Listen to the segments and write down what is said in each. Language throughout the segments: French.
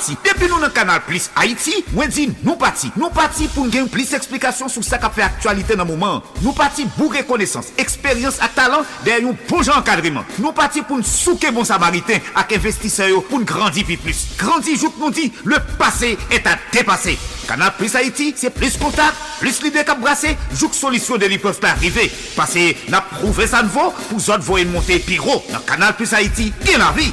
Nou pati, depi nou nan kanal Plis Haiti, mwen di nou pati Nou pati pou n gen plis eksplikasyon sou sa ka fe aktualite nan mouman Nou pati bou rekonesans, eksperyans ak talan Den yon pou jan kadriman Nou pati pou n souke bon samariten ak investiseyo pou n grandi pi plus. Grandi jout nou di, le pase et a depase Kanal Plis Haiti, se plis kontak, plis lide kap brase Jouk solisyon de li pev pe arrive Pase na prouve sa nvo pou zot voyen monte pi ro Nan Kanal Plis Haiti, gen la vi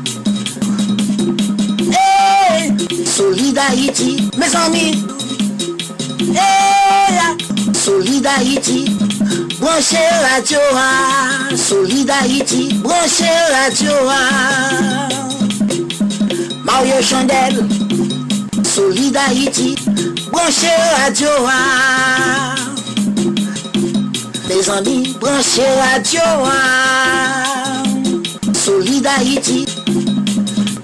Solid Haïti, mes amis. Hey, Solid Haïti, branchez radio. Solid Haïti, branchez radio. Mario Chandel, Solid Haïti, branchez radio. Mes amis, branchez radio. Solid Haïti.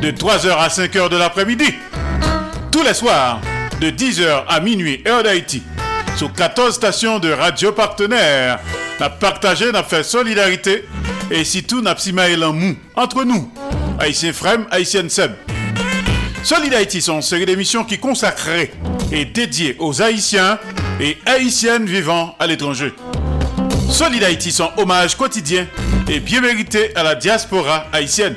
de 3h à 5h de l'après-midi. Tous les soirs, de 10h à minuit, heure d'Haïti. Sur 14 stations de radio partenaires. N'a partagé, n'a fait solidarité. Et si tout n'a pas mou entre nous. Haïtien Frem, Haïtien Seb. Solid Haïti sont une série d'émissions qui consacrées et dédiées aux Haïtiens et Haïtiennes vivant à l'étranger. Solid Haïti sont hommage quotidien et bien mérité à la diaspora haïtienne.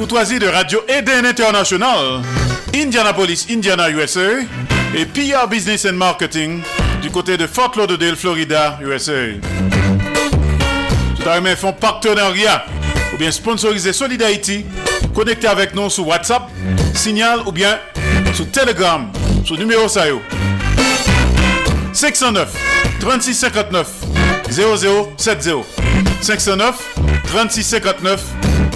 courtoisie de Radio Eden International, Indianapolis, Indiana, USA, et PR Business and Marketing du côté de Fort Lauderdale, Florida, USA. Tout font partenariat ou bien sponsoriser Solid connectez avec nous sur WhatsApp, Signal ou bien sur Telegram, sur numéro SAYO. 509 3659 0070 509 3659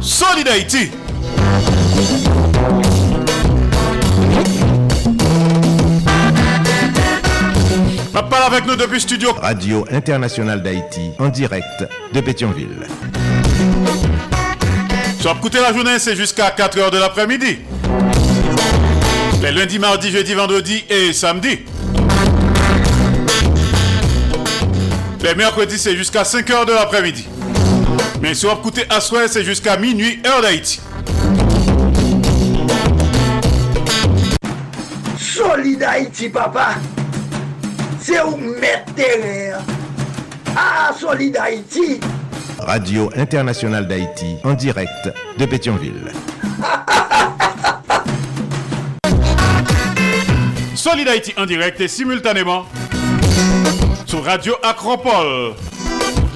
Solid Haïti. Parle avec nous depuis studio. Radio Internationale d'Haïti, en direct de Pétionville. Sur écouter la journée, c'est jusqu'à 4h de l'après-midi. Les lundis, mardis, jeudi, vendredi et samedi. Les mercredis, c'est jusqu'à 5h de l'après-midi. Mais sur écouter à soir, c'est jusqu'à minuit, heure d'Haïti. Solid Haïti, papa. C'est où mettre. Ah, Solid Haïti. Radio Internationale d'Haïti, en direct de Pétionville. Solid Haïti en direct et simultanément sur Radio Acropole,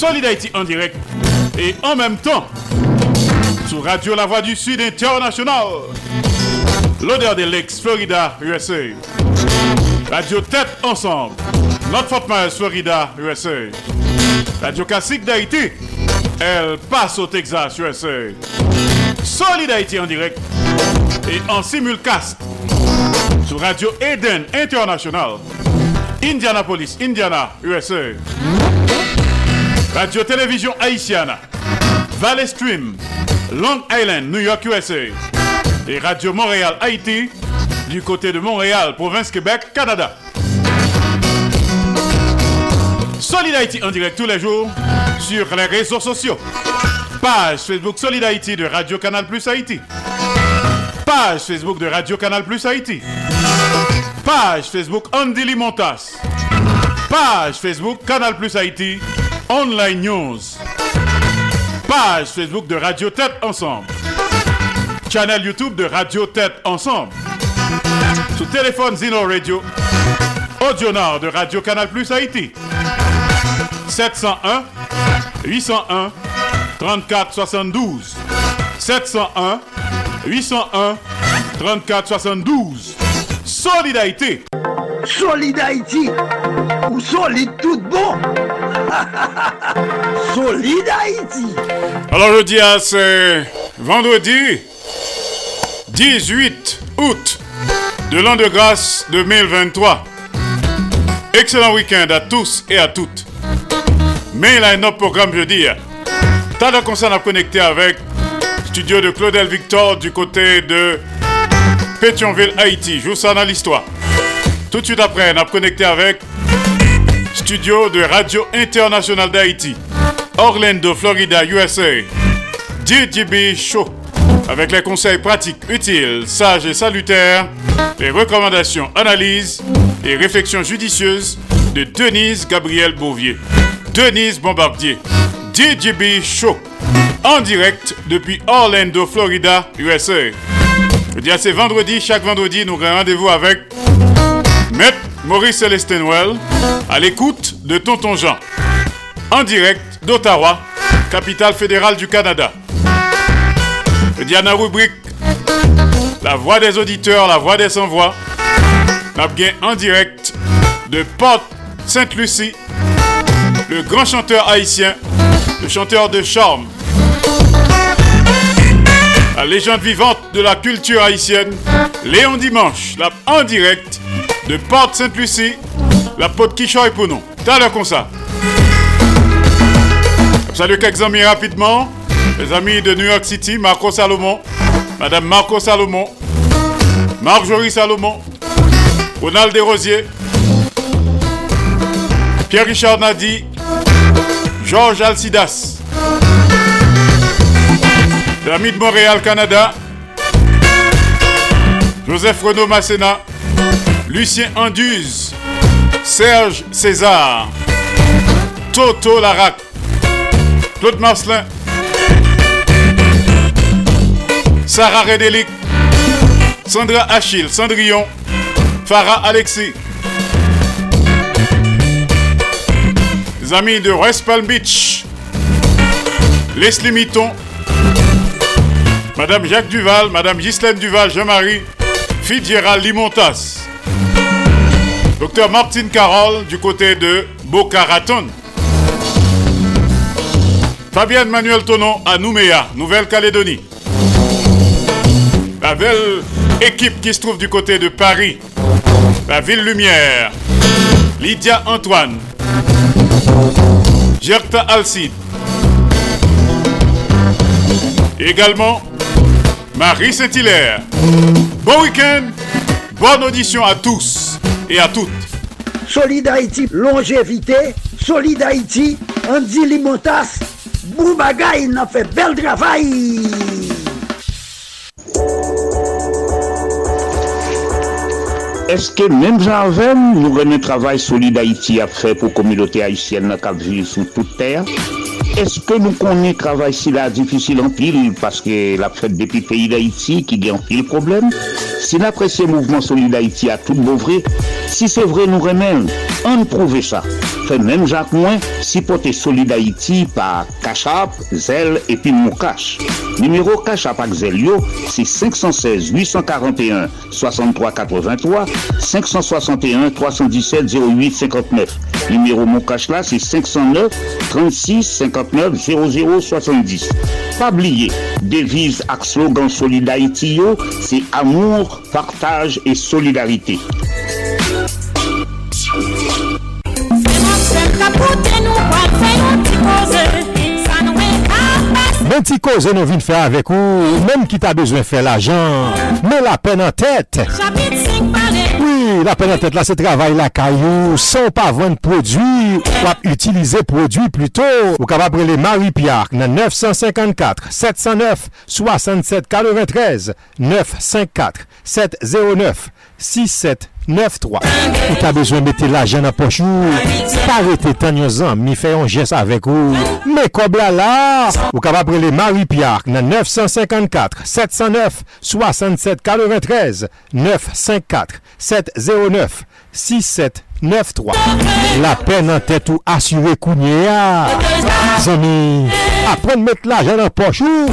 Solid en direct et en même temps sur Radio La Voix du Sud International. L'odeur des Lakes, Florida, USA. Radio Tête Ensemble. Notre Fort Myers, Florida, USA. Radio Classique d'Haïti. Elle passe au Texas, USA. Solid Haïti en direct et en simulcast sur Radio Eden International, Indianapolis, Indiana, USA. Radio Télévision Haïtiana, Valley Stream, Long Island, New York, USA. Et Radio Montréal, Haïti, du côté de Montréal, province Québec, Canada. Solid Haïti en direct tous les jours sur les réseaux sociaux. Page Facebook Solid Haïti de Radio Canal Plus Haïti. Page Facebook de Radio Canal Plus Haïti. Page Facebook Andy Limontas. Page Facebook Canal Plus Haïti. Online News. Page Facebook de Radio Tête Ensemble. Channel YouTube de Radio Tête Ensemble. Sous téléphone Zino Radio. Audionard de Radio Canal Plus Haïti. 701 801 34 72 701 801 34 72 Solidarité Solid Haïti. Ou solide tout bon. Solid Haïti. Alors je dis à c'est vendredi 18 août de l'an de grâce 2023. Excellent week-end à tous et à toutes. Mais il a un autre programme jeudi. T'as de à connecter avec studio de Claudel Victor du côté de Pétionville, Haïti. Joue ça dans l'histoire. Tout de suite après, on a connecté avec studio de Radio Internationale d'Haïti. Orlando, Florida, USA. DJB Show. Avec les conseils pratiques, utiles, sages et salutaires, les recommandations, analyses et réflexions judicieuses de Denise Gabriel Bouvier. Denise Bombardier. DJB Show. En direct depuis Orlando, Florida, USA. Je dis à vendredi. Chaque vendredi, nous rendez-vous avec Maître Maurice Célestin Well à l'écoute de Tonton Jean. En direct d'Ottawa, capitale fédérale du Canada. La rubrique La voix des auditeurs, la voix des sans-voix. en direct de Port Sainte-Lucie, le grand chanteur haïtien, le chanteur de charme, la légende vivante de la culture haïtienne, Léon Dimanche, là, en direct de Porte Sainte-Lucie, la pote Kishoy pour nous. T'as l'air comme ça. Salut quelques amis rapidement. Les amis de New York City, Marco Salomon, Madame Marco Salomon, Marjorie Salomon, Ronald Desrosiers, Pierre-Richard Nadi, Georges Alcidas. L'ami de Montréal, Canada, Joseph Renaud Masséna, Lucien Anduze, Serge César, Toto Larac, Claude Marcelin, Sarah Redelic, Sandra Achille, Cendrillon, Farah Alexis. Les amis de West Palm Beach, Leslie Mitton, Madame Jacques Duval, Madame Ghislaine Duval, Jean-Marie, Fitzgerald Limontas. Docteur Martine Carole du côté de Boca Raton. Fabienne Manuel Tonon à Nouméa, Nouvelle-Calédonie. La belle équipe qui se trouve du côté de Paris. La Ville Lumière. Lydia Antoine. Gerta Alcide. Également, Marie Saint-Hilaire. Bon week-end, bonne audition à tous et à toutes. Solid Haïti, longévité. Solid Haïti, Andy Limotas. Boubagaï, il a fait bel travail. Est-ce que même j'avais, nous avons un travail solide Haïti à faire pour la communauté haïtienne qui vit sur toute terre? Est-ce que nous connaissons travail si là difficile en pile parce que la fête depuis le pays d'Haïti qui a en pile problème? Si l'apprécié mouvement solide Haïti a tout beau vrai, si c'est vrai nous remène, on prouve ça. Fait même Jacques Moins, si porter solide Haïti par Cachap, Zel et puis Moukache. Numéro Cachap avec Zelio, c'est 516 841 63 83 561 317 08 59. Numéro Moukache là, c'est 509 36 59 00 70. Pas oublier, devise ak slogan Solid Haïti yo, c'est amour, partage et solidarité. Mwen ti koze nou vin fè avèk ou, mèm ki ta bezwen fè l'ajan, mè la pen an tèt. Oui, la pen an tèt la se travay la kayou, san pa vwenn prodwi, wap utilize prodwi pluto. Ou kaba brele Marie-Pierre nan 954-709-6793, 954 709 6793 Ou ta bezwen mette la jen aposho Parete tan yon zan Mi fè yon jes avèk ou Me kobla la Ou ka va prele Marie-Pierre Nan 954 709 67 93 954 709 67 9-3 La pen nan tèt ou asyre kounye ya Zami Apren met la jen apochou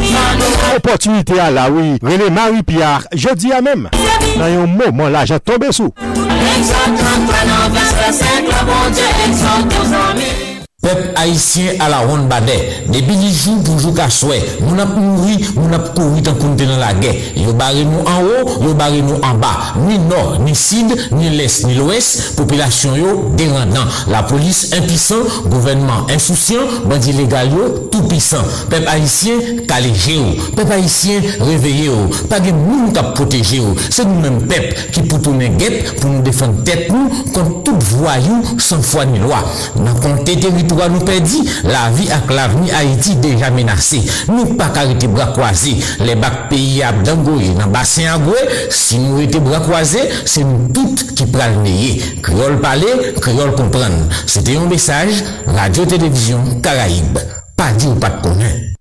Opotunite a la oui. Rele Marie-Pierre Je di a mem Nan yon mouman la jen tombe sou Peuple haïtien à la Pep haïtien ala ron bade, debi li jou poujou ka swè, moun ap mouri, moun ap kouri tan kounte nan la gè. Yo bare nou an ou, yo bare nou an ba. Ni nor, ni sid, ni les, ni lwes, populasyon yo derandan. La polis impisan, gouvenman insoucian, bandi legal yo tout pisan. Pep haïtien kaleje ou, pep haïtien reveye ou, page moun kap proteje ou. Se nou men pep ki pou tounen gèp pou nou defan tèt nou kon tout vwa you san fwa ni lwa. Nan kon te teritou. Nous perdit, la vie avec l'avenir Haïti déjà menacée. Nous pas arrêter bras croisés. Les bacs pays à dans le bassin à si nous étions bras croisés, c'est nous toutes qui prenons le Créole parler, créole comprendre. C'était un message, Radio-Télévision Caraïbe. Pas dit ou pas de connaître.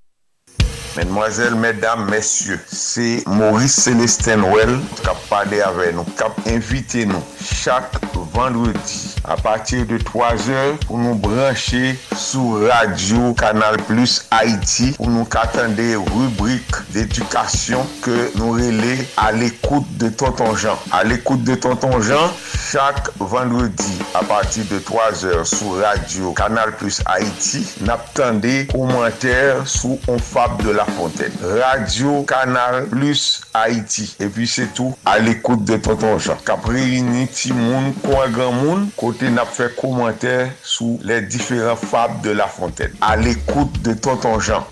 Mesdemoiselles, mesdames, messieurs, c'est Maurice Célestin Well qui a parlé avec nous, qui a invité nous chaque vendredi à partir de 3 heures pour nous brancher sur Radio Canal Plus Haïti pour nous attendre des rubriques d'éducation que nous relais à l'écoute de Tonton Jean. À l'écoute de Tonton Jean, chaque vendredi à partir de 3 heures sur Radio Canal Plus Haïti, n'attendez commentaires sous on fable de la fontaine. Radio Canal Plus Haïti. Et puis c'est tout à l'écoute de Tonton Jean. Capri réuni Timoun, Coin Grand Moun, côté n'a fait commentaire sous les différents fables de la fontaine. À l'écoute de Tonton Jean.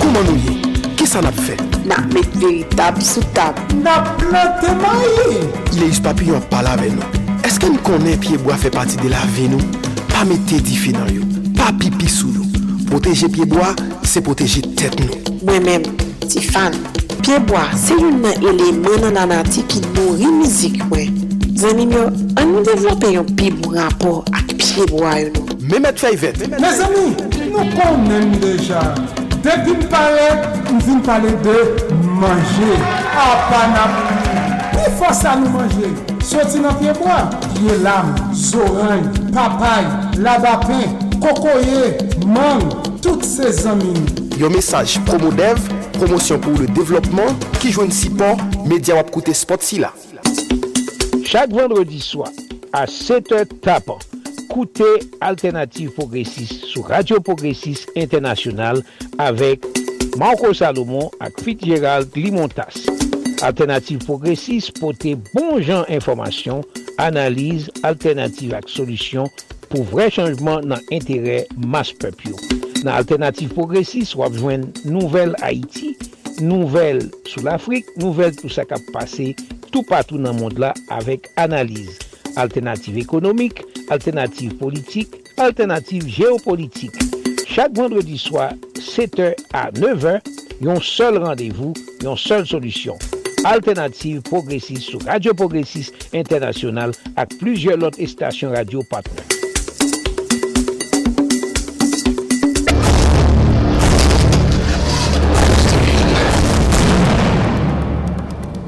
Comment nous y Qui ça n'a fait? N'a met véritable sous table. N'a planté maïe. Les papillons parlent avec nous. Est-ce que nous connaissons pied bois fait partie de la vie nous? pa mette di fi nan yo, pa pipi sou yo. Poteje pieboa, se poteje tet nou. Mwen men, ti fan, pieboa se yon nan eleman nan anati ki nori mizik mwen. Zanmin yo, an nou devlope yon pi moun rapor ak pieboa yo nou. Mehmet Fayvet. Me zami, nou konnen deja. Depi m pale, m vin pale de manje. A panap, pou fosa nou manje. Soti nan piyeboa. Piye lam, zoran, papay, labapen, kokoye, mang, tout se zamin. Yon mesaj promo dev, promosyon pou le devlopman, ki jwen si pon, media wap koute spot si la. Chaque vendredi soir, à 7h tapant, écoutez Alternative Progressiste sur Radio Progressiste International avec Marco Salomon et Fitzgerald Limontas. Alternative Progressive pote bon jan informasyon, analize, alternative ak solisyon pou vre chanjman nan entere mas pepyo. Nan Alternative Progressive wap jwen nouvel Haiti, nouvel sou l'Afrique, nouvel tout sa kap pase tout patou nan mond la avek analize. Alternative ekonomik, alternative politik, alternative geopolitik. Chak vendredi swa, 7h a 9h, yon sol randevou, yon sol solusyon. Alternative Progressist sou Radio Progressist International ak plujye lot estasyon radio patnen.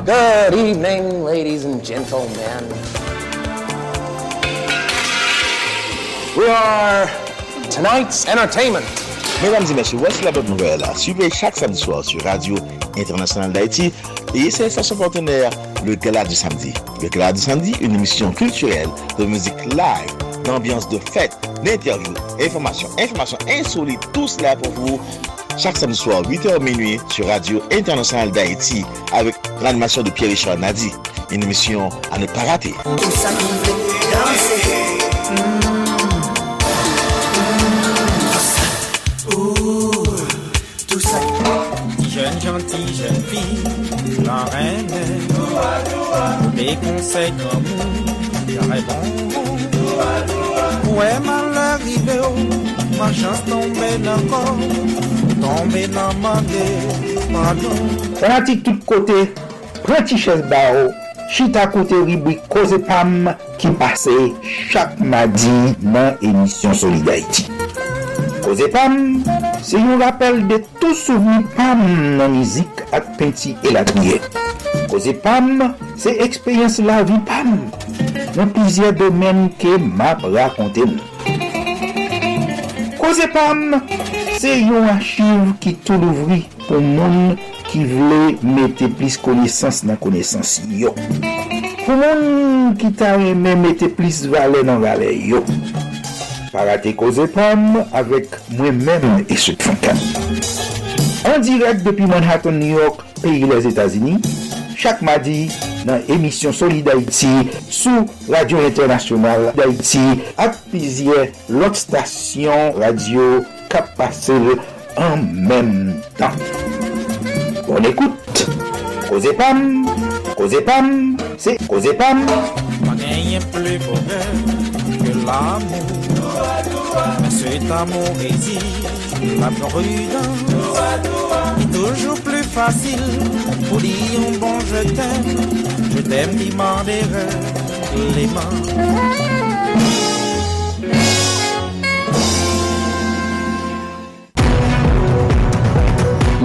Good evening, ladies and gentlemen. We are tonight's entertainment. Mesdames et messieurs, voici la bonne nouvelle. Suivez chaque samedi soir sur Radio Internationale d'Haïti et ses stations partenaires, le Gala du Samedi. Le Gala du Samedi, une émission culturelle de musique live, d'ambiance de fête, d'interviews, informations, informations insolites, tout cela pour vous chaque samedi soir, 8h minuit, sur Radio Internationale d'Haïti, avec l'animation de Pierre-Richard Nadi. Une émission à ne pas rater. gentille jeune fille, ma reine. Mes conseils comme j'aurais bon. Ouais, malheur, il est haut, ma chance tombée encore, tombée dans ma gueule, pardon. On a dit tout côté, prends chaise barreau. Chita koute ribwi Koze Pam ki pase chak madi nan emisyon Solidarity. Koze Pam, se yon rappel de tou souveni Pam nan mizik ak penti elakye. Koze Pam, se ekspeyens la vi Pam nan pizye domen ke map rakonte mou. Koze Pam, se yon achiv ki tou louvri pou moun ki vle mette plis konesans nan konesans yo. Pou moun ki ta reme mette plis vale nan vale yo. Parate Koze Pam avek mwen mèm Eswet Fankan. An direk depi Manhattan, New York, peyi les Etats-Unis, chak madi nan emisyon Soli d'Haïti sou Radio Internasyonal d'Haïti ak pizye lot stasyon radio kap pase en mèm tan. Bon ekoute, Koze Pam, Koze Pam, se Koze Pam. Mwen genyen ple pou mèm l'amour. Cet amour exige la prudence. est toujours plus facile pour dire un bon je t'aime. Je t'aime, demander les mains.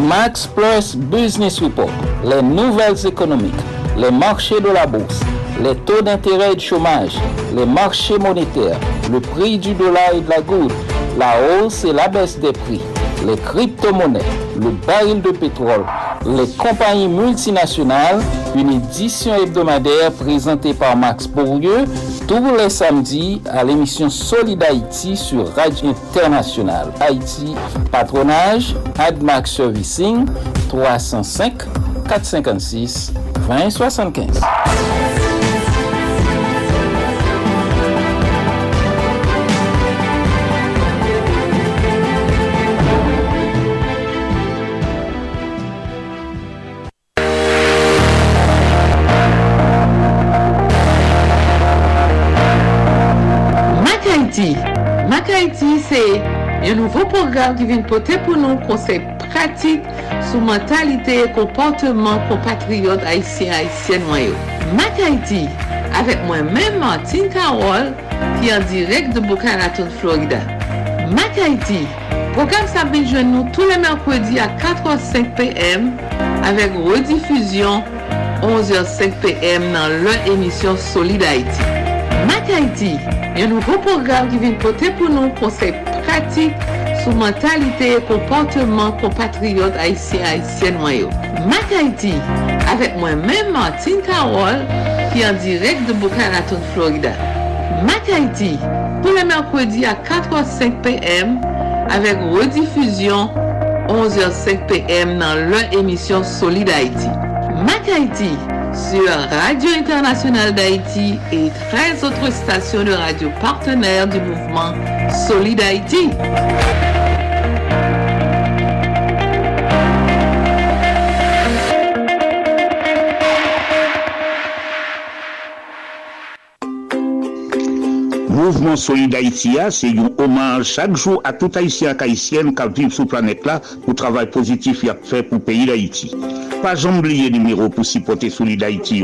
Max Plus Business Report, les nouvelles économiques, les marchés de la bourse, les taux d'intérêt et de chômage, les marchés monétaires, le prix du dollar et de la goutte, la hausse et la baisse des prix, les crypto-monnaies, le baril de pétrole, les compagnies multinationales, une édition hebdomadaire présentée par Max Bourdieu tous les samedis à l'émission Solid Haïti sur Radio Internationale. Haïti, patronage, AdMax Servicing, 305 456 2075. Yon nouvo program ki vin pote pou nou konsey pratik sou mentalite e komporteman kompatriot Haitien-Haitien wanyo. Mak Haiti, avek mwen men Martin Karol ki an direk de Boca Raton, Florida. Mak Haiti, program sa binjwen nou tou le merkwedi a 4h05 pm avek redifuzyon 11h05 pm nan lè emisyon Solid Haiti. Mak Haiti, yon nouvo program ki vin pote pou nou konsey pratik conseils pratiques sur mentalité et comportement compatriotes haïtiens haïtiennes noyaux. Mac Haiti, avec moi-même Martine Carole, qui est en direct de Boca Raton, Florida. Mac Haiti, tous les mercredis à 4h05 p.m. avec rediffusion 11h05 p.m. dans leur émission Solid Haïti. Mac Haiti sur Radio Internationale d'Haïti et 13 autres stations de radio partenaires du mouvement Solid Haïti. Mouvement Solid Haïti c'est un hommage chaque jour à tout Haïtien et Haïtienne qui vivent sur la planète là pour le travail positif qu'il a fait pour le pays d'Haïti. Pas oublier le numéro pour supporter Solid Haïti.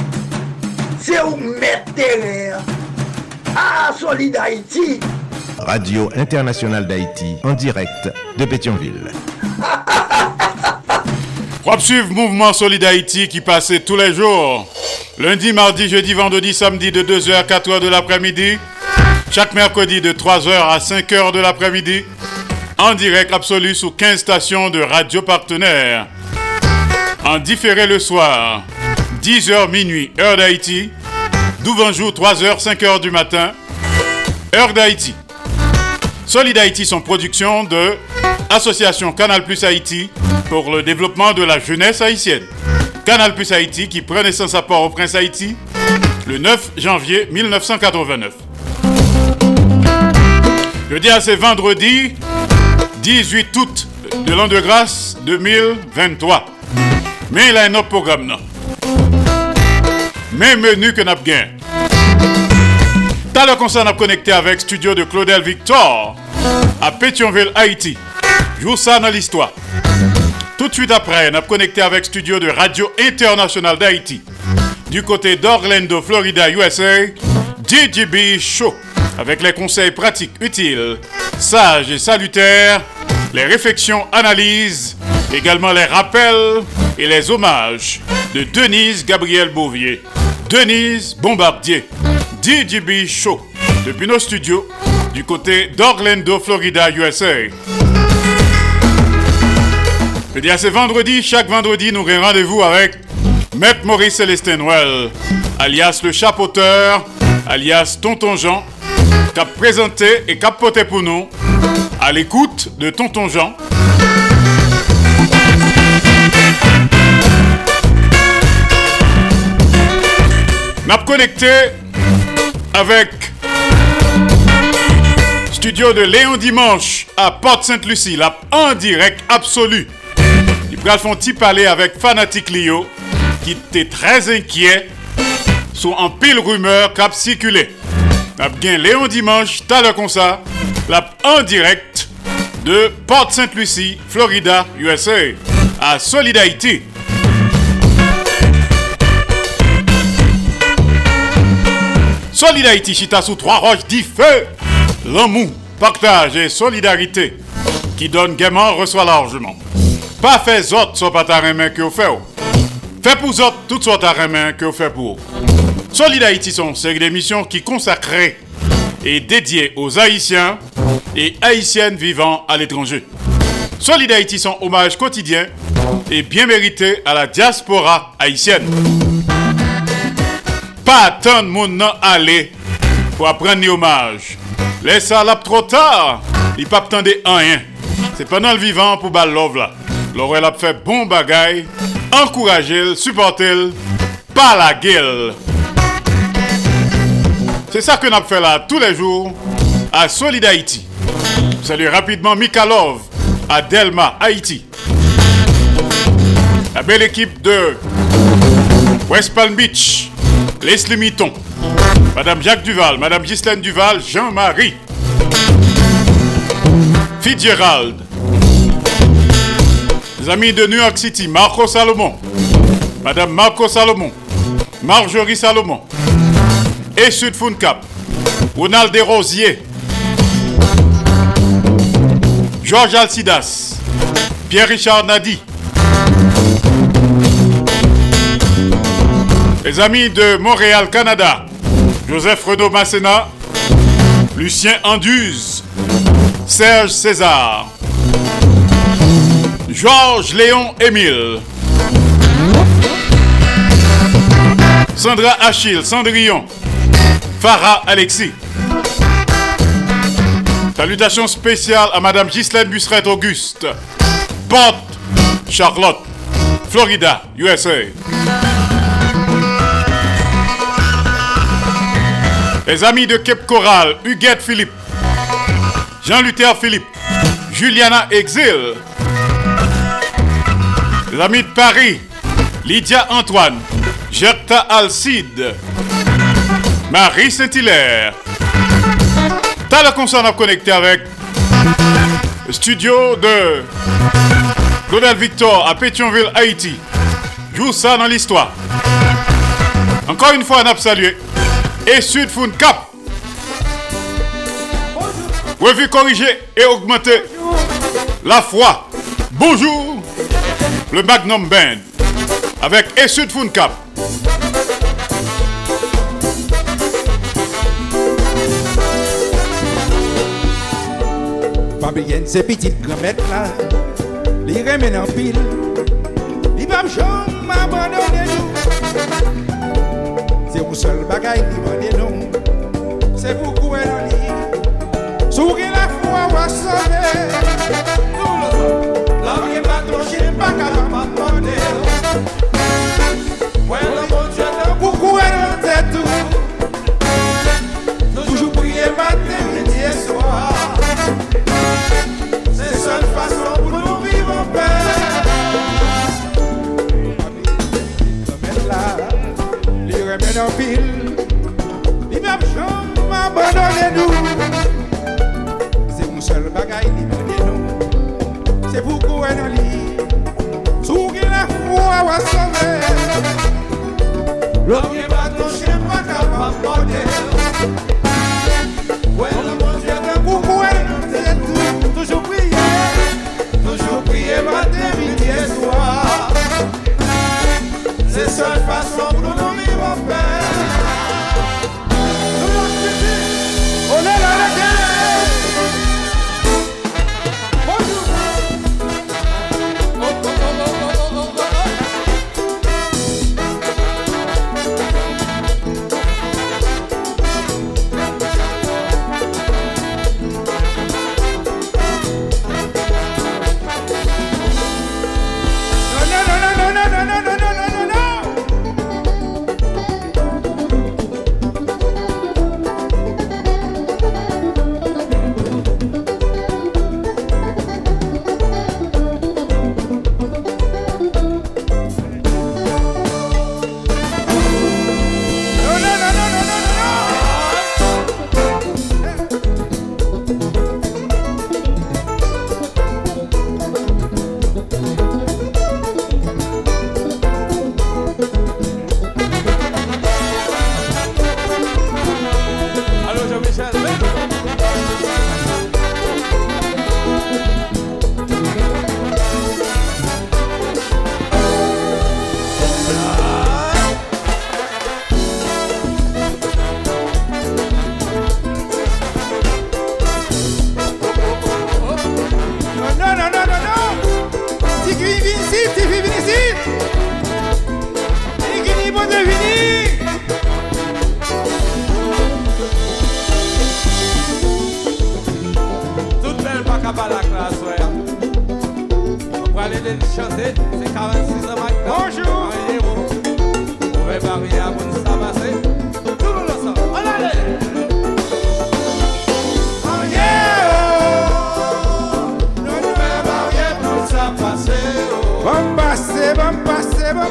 C'est où mettre terrain. Ah, Solid Haïti. Radio Internationale d'Haïti, en direct de Pétionville. Pour suivre Mouvement Solid Haïti qui passait tous les jours. Lundi, mardi, jeudi, vendredi, samedi de 2h à 4h de l'après-midi. Chaque mercredi de 3h à 5h de l'après-midi. En direct absolu sous 15 stations de radio partenaires. En différé le soir, 10h minuit, heure d'Haïti. jour 3h, 5h du matin, heure d'Haïti. Solid Haïti, son production de Association Canal Plus Haïti pour le développement de la jeunesse haïtienne. Canal Plus Haïti qui prend naissance à Port-au-Prince Haïti le 9 janvier 1989. Jeudi à ce vendredi 18 août de l'an de grâce 2023. Mais il a un autre programme non? Même menu que n'a bien. T'as le concert n'a connecté avec studio de Claudel Victor à Pétionville, Haïti. Joue ça dans l'histoire. Tout de suite après, a connecté avec studio de Radio Internationale d'Haïti. Du côté d'Orlando, Florida, USA, DJB Show. Avec les conseils pratiques utiles, sages et salutaires, les réflexions, analyses, également les rappels et les hommages de Denise Gabriel Bouvier, Denise Bombardier, DJB Show, depuis nos studios du côté d'Orlando, Florida, USA. Je dis à ce vendredi, chaque vendredi, nous avons rendez-vous avec Maître Maurice Célestin Noël, alias le chapeauteur, alias Tonton Jean, qui a présenté et capoté pour nous à l'écoute de Tonton Jean. N'a connecté avec studio de Léon Dimanche à Porte-Sainte-Lucie, là en direct absolu. Il faire un petit parler avec Fanatic Lio qui était très inquiet sur un pile rumeur qui a circulé. N'a bien Léon Dimanche, t'as le comme ça, là en direct de Porte-Sainte-Lucie, Florida, USA, à Solidarité. Solidarité, chita sous trois roches dit feu, l'amour, partage et solidarité qui donne gaiement reçoit largement. Pas fait autres soit pas ta main que vous faites. Fait pour autres toutes sortes ta main que vous faites pour. Solid Haïti sont série d'émissions qui consacrées et dédiées aux Haïtiens et Haïtiennes vivant à l'étranger. Solid Haïti sont hommage quotidien et bien mérité à la diaspora haïtienne. Pas attendre mon aller pour apprendre hommage. Laisse ça là trop tard. Il pas attendre rien. C'est pendant le vivant pour bal love là. Laurel a fait bon bagay, encourager, supporter, pas la gueule. C'est ça que nous fait là tous les jours à Solid Haïti. Salut rapidement Mikalov à Delma, Haïti. La belle équipe de West Palm Beach, Leslie Mitton, Madame Jacques Duval, Madame Ghislaine Duval, Jean-Marie, Fitzgerald, les amis de New York City, Marco Salomon, Madame Marco Salomon, Marjorie Salomon, et Sud Cap, Ronald Desrosiers, Georges Alcidas, Pierre-Richard Nadi, les amis de Montréal, Canada, Joseph Renaud Masséna, Lucien Anduze, Serge César, Georges Léon Émile, Sandra Achille, Cendrillon, Farah Alexis. Salutations spéciales à Madame Ghislaine Busseret Auguste, Port Charlotte, Florida, USA. Les amis de Cape Coral, Huguette Philippe, Jean-Luther Philippe, Juliana Exil. Les amis de Paris, Lydia Antoine, Gerta Alcide, Marie Saint-Hilaire. T'as la concert à connecter avec le studio de Godel Victor à Pétionville, Haïti. Joue ça dans l'histoire. Encore une fois, on a salué. Et Sud Cap. Revue corrigée et augmentée. La foi. Bonjour. Le Magnum Band. Avec Et Sud Foun Cap. Fabrienne, ces petites grammettes là, les remènent en pile. Ils va jamais Ou sol bagay ki mande nou Se pou kouwe nou li Sou ki la fwa wasone Nou lo zon La vye patro jen baka mande Mwen la mwen Abandone nou Se moun sol bagay libane nou Se pou kouen nou li Sou gen la fwa wasome Lomye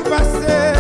parceiro.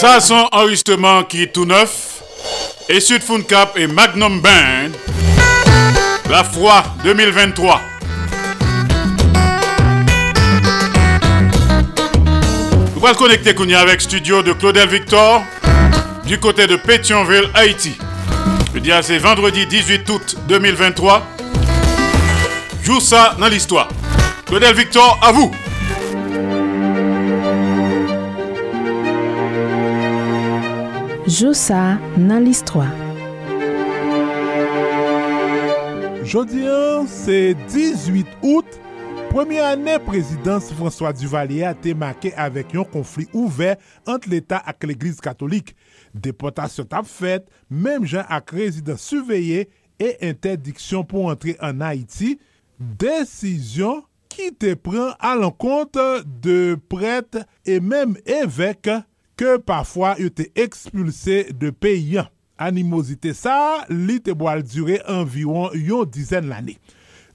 Ça, son enregistrement qui est tout neuf. Et Sud Cap et Magnum Band. La foi 2023. Nous allons connecter avec studio de Claudel Victor du côté de Pétionville, Haïti. Je dis c'est vendredi 18 août 2023. Joue ça dans l'histoire. Claudel Victor, à vous. Joue ça dans l'histoire. Jeudi, c'est 18 août. Première année présidence François Duvalier a été marquée avec un conflit ouvert entre l'État et l'Église catholique. Déportation t'a faite, même gens à résidence surveillée et interdiction pour entrer en Haïti. Décision qui te prend à l'encontre de prêtres et même évêques parfois ils étaient expulsés de pays. Animosité ça, li te boal environ une dizaine d'années.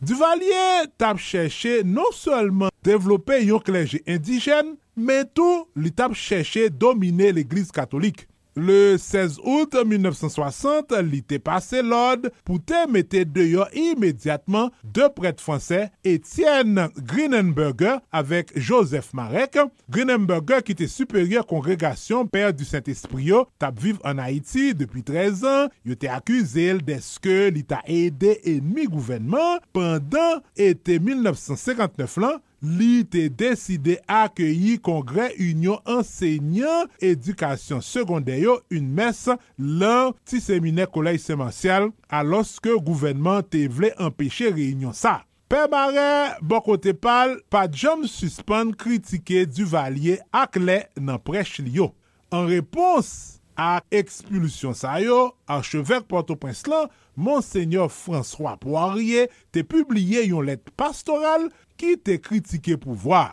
Duvalier t'a cherché non seulement développer un clergé indigène, mais tout li t'a cherché dominer l'église catholique. Le 16 out 1960, li te pase lod pou te mette deyo imediatman de prete franse Etienne Greenenberger avek Joseph Marek. Greenenberger ki te superior kongregasyon per du Saint-Esprit yo tap vive an Haiti depi 13 an. Yo te akuse el deske li ta ede enmi gouvenman. Pendan ete 1959 lan, li te deside akyeyi kongre Union Enseignant Edukasyon Sekondeyo un mes lan ti semine kolej semansyal aloske gouvenman te vle empeshe reynyon sa. Pe bare, bon kote pal, pa jom suspande kritike du valye ak le nan prech li yo. An repons ak ekspulsyon sa yo, archevek Port-au-Prince lan, Monseigneur François Poirier te publie yon let pastoral ki te kritike pouvoi.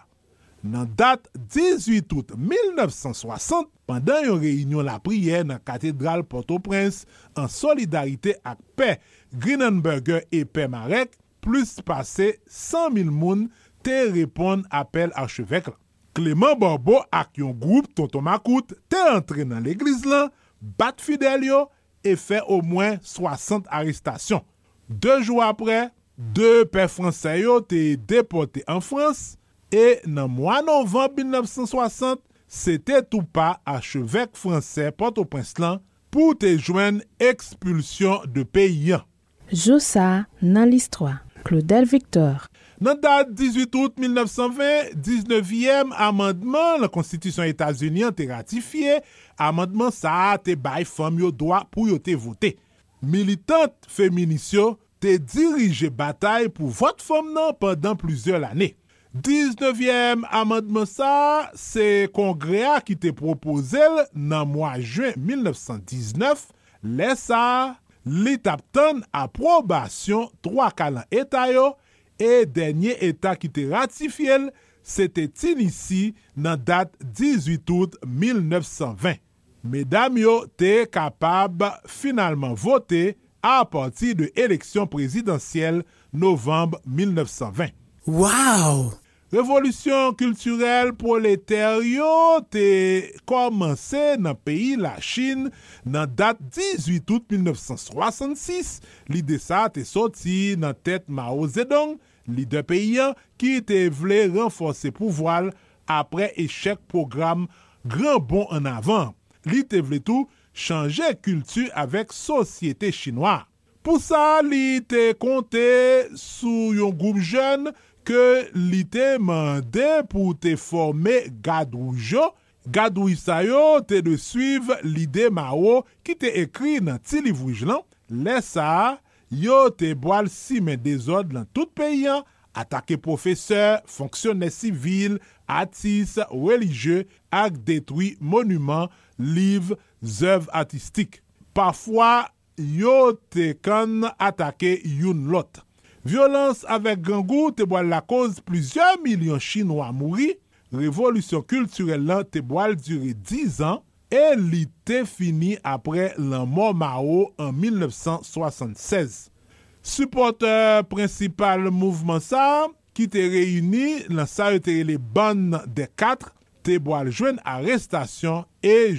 Nan dat 18 out 1960, pandan yon reynyon la priye nan katedral Port-au-Prince an solidarite ak pe Greenenberger e pe Marek, plus pase 100.000 moun te repon apel archevek lan. Clément Borbo ak yon group Tonton Makout te entre nan l'eglise lan, bat fidel yo, e fe au mwen 60 arrestasyon. Dejou apre, De pe Fransè yo te depote an Frans, e nan mwa novemb 1960, se te tou pa achevek Fransè Port-au-Prince lan pou te jwen ekspulsyon de peyyan. Joussa nan list 3, Claudel Victor. Nan dat 18 out 1920, 19e amandman la konstitusyon Etats-Unis an te ratifiye, amandman sa te bay fam yo doa pou yo te vote. Militant feminisyon, te dirije batay pou vot fom nan pandan plizye l'anè. 19e amandman sa, se kongrea ki te propozel nan mwa juen 1919, lesa li tap ton aprobasyon 3 kalan etayo e denye eta ki te ratifiyel se te tinisi nan dat 18 out 1920. Medam yo te kapab finalman vote à partir de l'élection présidentielle novembre 1920. Wow! Revolusyon kulturel proletaryo te komanse nan peyi la Chin nan dat 18 out 1966. Li de sa te soti nan tet Mao Zedong, li de peyi an ki te vle renforse pou voal apre echec program Gran Bon en Avant. Li te vle tou chanje kultu avèk sosyete chinois. Pou sa, li te konte sou yon goup jen ke li te mande pou te forme gadou jo, gadou isa yo te de suiv lide ma o ki te ekri nan ti livouj lan, lesa yo te boal si men dezod lan tout peyan, atake profeseur, fonksyonè sivil, atis, religye, ak detwi monument, liv, zev artistik. Pafwa yo te kan atake yon lot. Violans avek gangou te boal la koz plizye milyon chinois mouri, revolusyon kulturel lan te boal dure 10 an, e li fini apre lan mou Mao en 1976. Supporter prinsipal mouvment sa, ki te reyuni lan sa yo te rele ban de 4, te boal jwen arrestasyon e.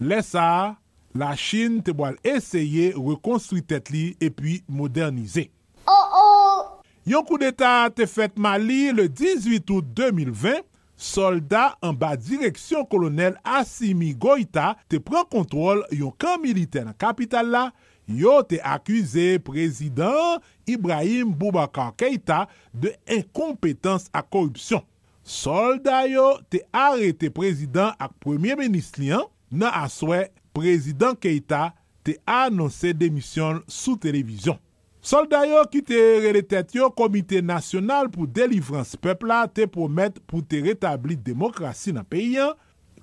Le sa, la Chine te boal eseye rekonstruy tet li epi modernize. Oh oh! Yon kou d'Etat te fet Mali le 18 ao 2020, soldat an ba direksyon kolonel Asimi Goita te pren kontrol yon kan militen nan kapital la, yo te akwize prezident Ibrahim Boubacar Keita de inkompetans ak korupsyon. Soldat yo te arete prezident ak premier menislian, nan aswe, prezident Keita te anonse demisyon sou televizyon. Solday yo ki te reletet yo komite nasyonal pou delivrans pepla te promet pou te retabli demokrasi nan peyen,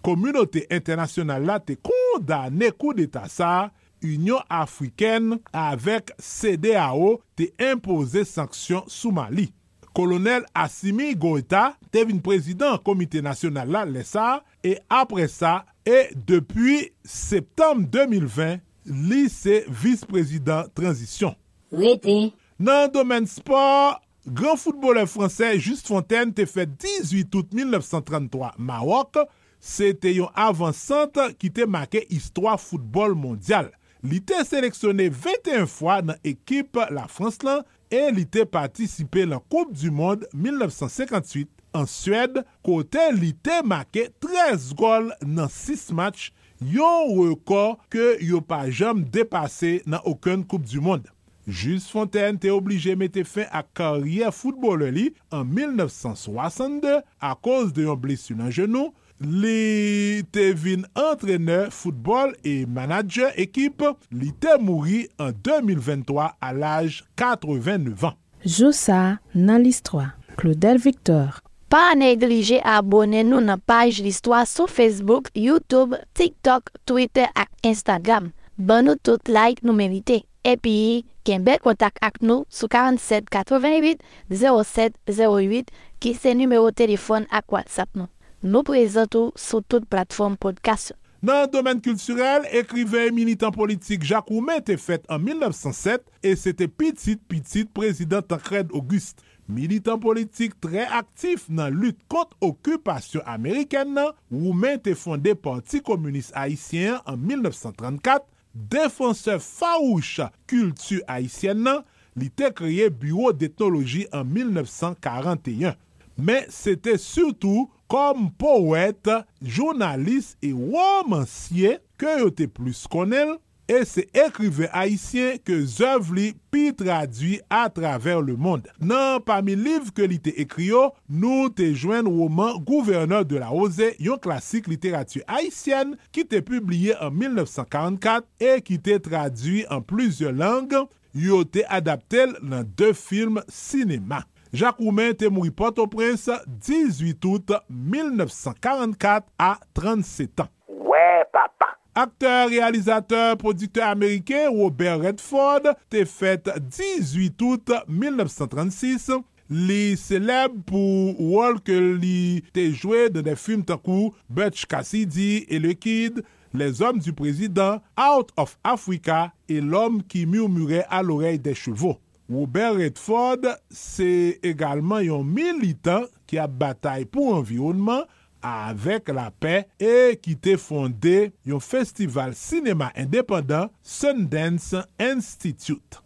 komunote internasyonal la te kondane kou de tasa, Union Afriken avek CDAO te impose sanksyon sou Mali. kolonel Asimi Goita te vin prezident komite nasyonal la lesa e apre sa e depuy septem 2020 li se vice-prezident transisyon. Rete. Nan domen sport, gran footballer fransè Just Fontaine te fe 18 out 1933 Marok, se te yon avansante ki te make histwa foutbol mondyal. Li te seleksyonè 21 fwa nan ekip la Franslan e li te patisipe lan Koupe du Monde 1958 an Suède. Kote li te make 13 gol nan 6 match yon rekor ke yo pa jom depase nan oken Koupe du Monde. Jules Fontaine te oblige mette fin a karriè foutbol li an 1962 a koz de yon blesu nan genou. Li te vin entreneur football e manager ekip, li te mouri an 2023 al aj 89 an. Joussa nan l'histoire. Claudel Victor. Pa neglije abone nou nan page l'histoire sou Facebook, YouTube, TikTok, Twitter ak Instagram. Ban nou tout like nou merite. Epi, ken bel kontak ak nou sou 47 88 07 08 ki se numero telefon ak WhatsApp nou. Nou prezentou sou tout platform podcast. Nan domen kulturel, ekrive militant politik Jacques Roumet te fet an 1907 e se te pitit pitit prezident Tancred Auguste. Militant politik tre aktif nan lut kont okupasyon Ameriken nan, Roumet te fonde Parti Komunist Haitien an 1934, defanse faouche kultu Haitien nan, li te kreye Bureau d'Ethnologie an 1941. Men se te surtout kom poète, journaliste et romancier que yo te plus konel, et c'est écrivain haïtien que œuvre li pi traduit à travers le monde. Nan parmi livres que li te écrit nous te joindre roman Gouverneur de la Rosée, yon classique littérature haïtienne qui te publié en 1944 et qui te traduit en plusieurs langues, yo te adapté dans deux films cinéma. Jacques Roumain te mouri Port-au-Prince 18 août 1944 a 37 ans. Ouais, papa. Akteur, realizateur, produkteur Ameriken Robert Redford te fet 18 out 1936. Li seleb pou wol ke li te jwe de de film takou Butch Cassidy et le Kid, Les Hommes du Président, Out of Africa et L'Homme qui murmurait à l'oreille des chevaux. Robert Redford se egalman yon militant ki ap batay pou environman avèk la pè e ki te fonde yon festival sinema indépendant Sundance Institute.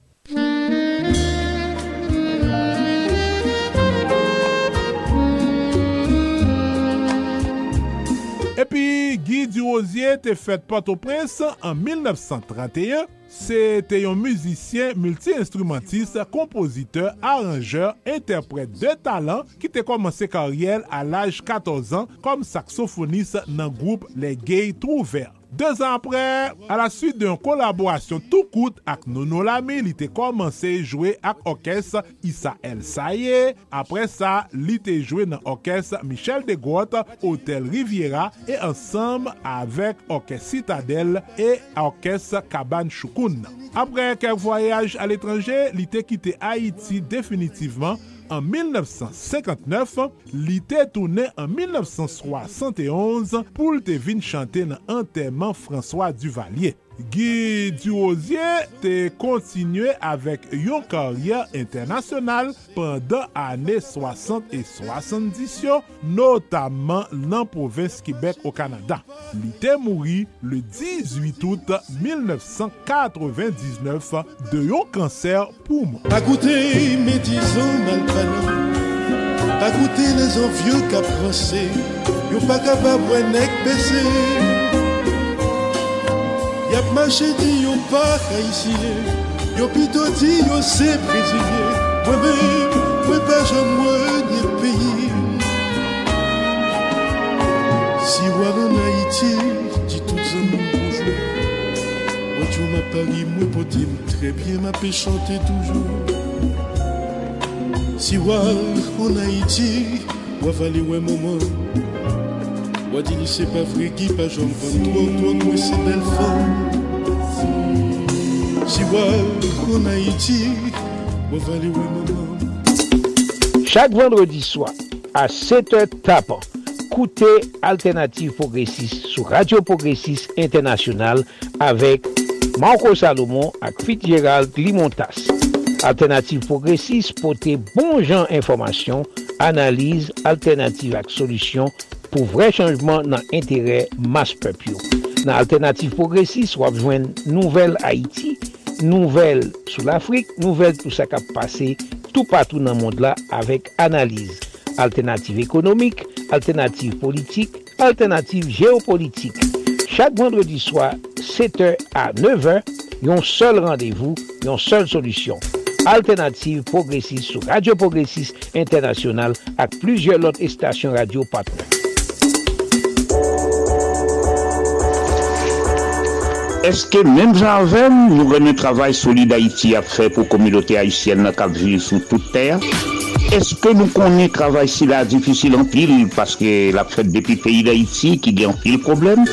Epi, Guy Durosier te fèt Port-au-Prince an 1931 Se te yon müzisyen, multi-instrumentiste, kompoziteur, aranjeur, interpret de talan ki te komanse karyel al aj 14 an kom saksofoniste nan group Le Gay Trouvert. Dez an apre, a la suite de yon kolaborasyon tou kout ak Nono Lamy, li te komanse jwe ak orkes Issa El Saye. Apre sa, li te jwe nan orkes Michel Degrotte, Hotel Riviera, e ansam avek orkes Citadel e orkes Kaban Choukoun. Apre kek voyaj al etranje, li te kite Haiti definitivman, an 1959, li te toune an 1971 pou te vin chante nan anterman François Duvalier. Guy Durozier te kontinue avèk yon karyer internasyonal pandan anè 60 et 70 yo, notamman nan provins Kibek o Kanada. Li te mouri le 18 out 1999 de yon kanser poum. Pa goutè medizan malpani, pa goutè les anvyo ka pransè, yo pa kapab wè nek besè. Yap mache di yo pa ka isye, yo pito di yo se prezilye, mwen men, mwen pa jan mwen ye peyi. Si wala na iti, di tout zan moun bonjou, wajou ma pari mwen trebyen ma pe chante toujou. Si wala na iti, wavali wè mouman, Chak vendredi swa A 7h tapan Koute Alternative Progressive Sou Radio Progressive International Avek Marco Salomon Ak Fitzgerald Limontas. Alternative Progressive Pote bon jan informasyon Analize Alternative ak solisyon pou vre chanjman nan entere mas pepyo. Nan alternatif progresis wap jwen nouvel Haiti, nouvel sou l'Afrique, nouvel tout sa kap pase tout patou nan mond la avek analize. Alternatif ekonomik, alternatif politik, alternatif geopolitik. Chak vendredi swa, 7h a 9h, yon sol randevou, yon sol solusyon. Alternative Progressive sou Radio Progressive Internasyonal ak plujye lot estasyon radio patron. Eske menm janvem nou rene travay soli d'Haïti ap fè pou komilote Haïtien nan kap vil sou tout ter? Eske nou konen travay si la difisil an pil paske la fèt depi peyi d'Haïti ki gen pil problem?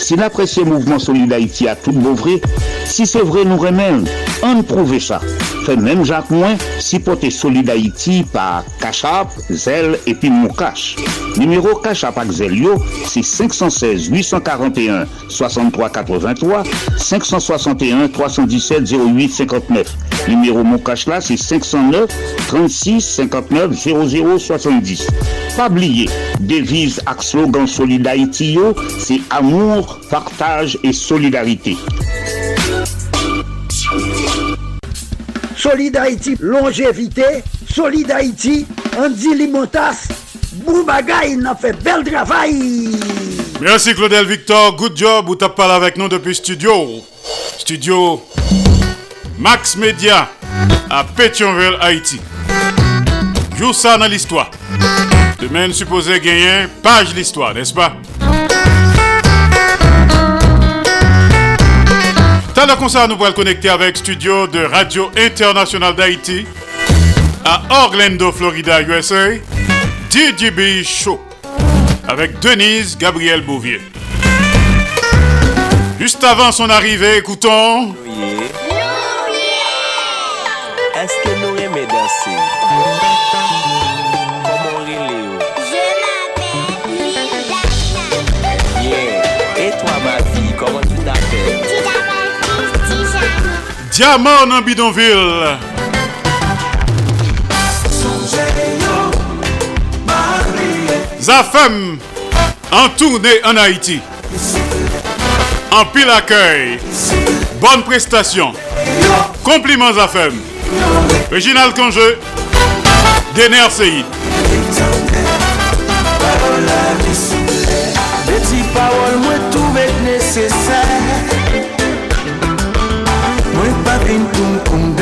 Si la presye mouvment soli d'Haïti a tout bouvre, si se vre nou remen, an prouve sa. Fè menm jak mwen si pote soli d'Haïti pa Kachap, Zel epi Moukache. Numero Kachap ak Zel yo, si 516-841-6383, 561-317-0859. Numero Moukache la, si 509-36-59-0070. Pabliye, deviz ak slogan soli d'Haïti yo, si amour, partaj et solidarite. Solid Haïti, longévité. Solid Haïti, Andy Limotas. Boubagaï, il a fait bel travail. Merci Claudel Victor, good job. Ou t'as parlé avec nous depuis studio. Studio Max Media à Pétionville, Haïti. Joue ça dans l'histoire. Demain, supposé gagner page l'histoire, n'est-ce pas? Dans le concert, nous pourrons connecter avec studio de Radio International d'Haïti à Orlando, Florida, USA. DJB Show avec Denise Gabriel Bouvier. Juste avant son arrivée, écoutons. Diamant dans Bidonville. Zafem en tournée en Haïti. En pile accueil. Bonne prestation. Compliments Zafem. Réginald Congé. Dener Seyid. Beti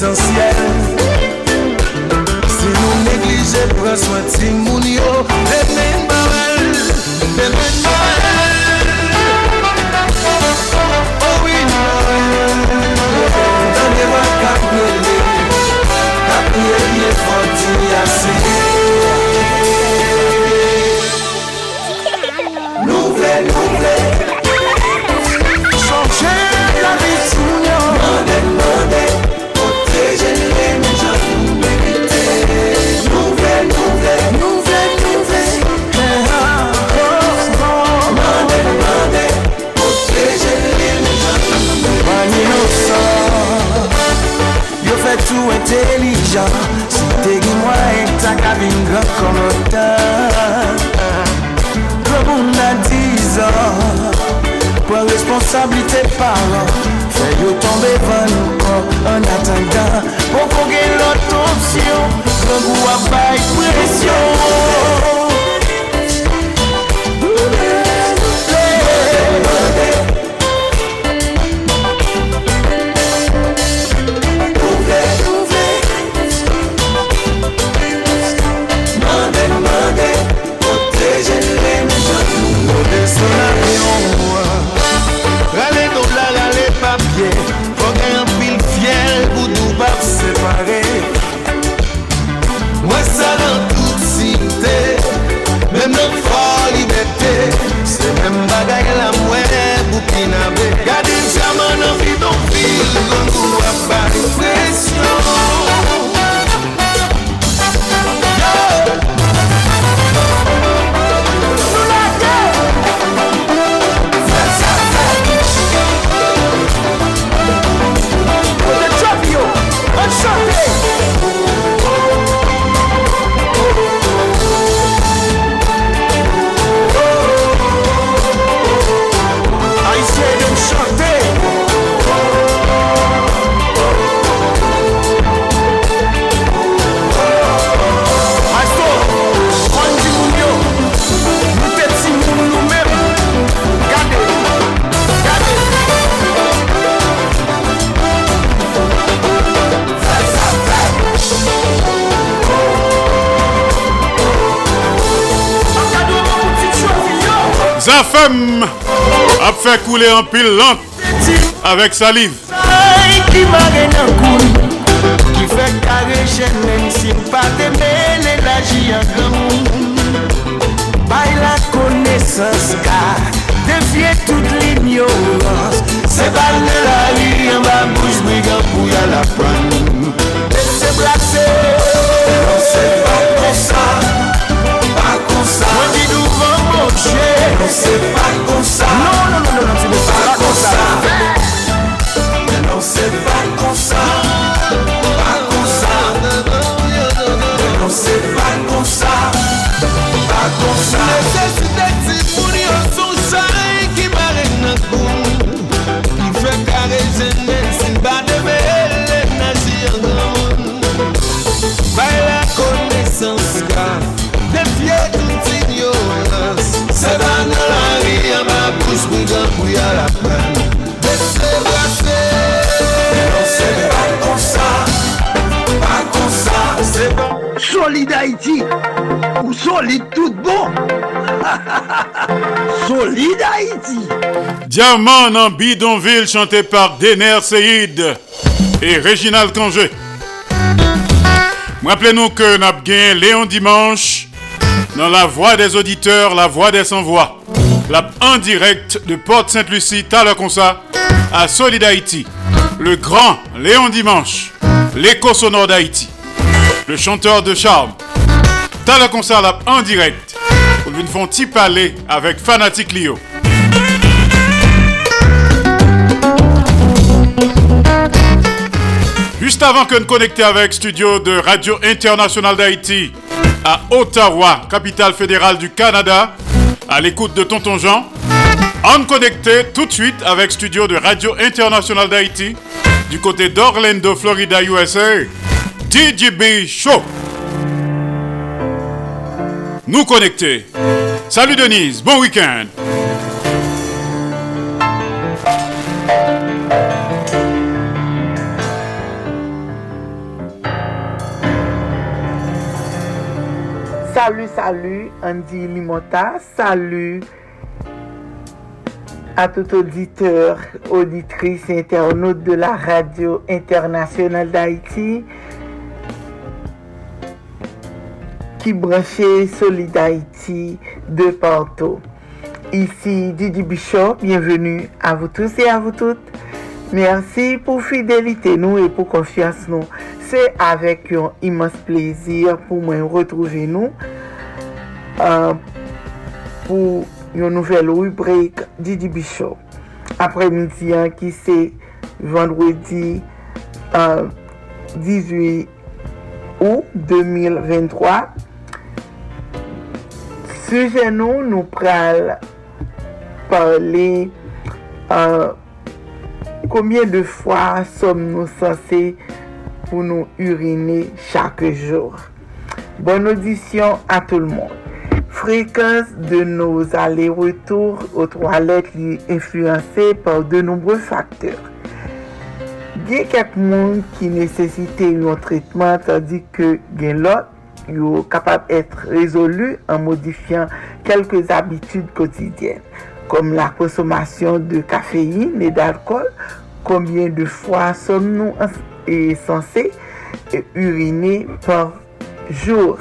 esensyel Se nou neglije praswa ti moun yo en pile lente avec salive. Solide Haïti, ou solide tout bon. solide Haïti. Diamant en bidonville chanté par Dener Seyid et Réginald Congé. Rappelez-nous que nous avons Léon Dimanche dans la voix des auditeurs, la voix des sans-voix. La en direct de Porte Sainte-Lucie, Tala Consa, à Solid Haïti. Le grand Léon Dimanche, l'écho sonore d'Haïti. Le chanteur de charme. Tala Consa, la en direct. Pour une font parler avec Fanatic Lio. Juste avant que nous connecter avec studio de Radio Internationale d'Haïti à Ottawa, capitale fédérale du Canada, à l'écoute de Tonton Jean, on connecté tout de suite avec studio de Radio Internationale d'Haïti du côté d'Orlando, Florida, USA, DJB Show. Nous connecter. Salut Denise, bon week-end. Salut, salut, Andy Limota. Salut à tout auditeur, auditrice, internaute de la radio internationale d'Haïti qui branchait Solid Haïti de partout. Ici Didi Bishop, bienvenue à vous tous et à vous toutes. Merci pour fidélité nous et pour confiance nous. C'est avec un immense plaisir pour moi retrouver nous euh, pour une nouvelle rubrique Didi Bishop. Après-midi hein, qui c'est vendredi euh, 18 août 2023. Suje nou nou pral parle uh, koumyen de fwa som nou sase pou nou urine chak jour. Bon audisyon a tout le monde. Frekans de nou ale-retour ou toalet li influense par de nombre faktor. Gen kek moun ki nesesite yon tretman tadi ke gen lot sont capables d'être résolus en modifiant quelques habitudes quotidiennes comme la consommation de caféine et d'alcool. Combien de fois sommes-nous est censé uriner par jour?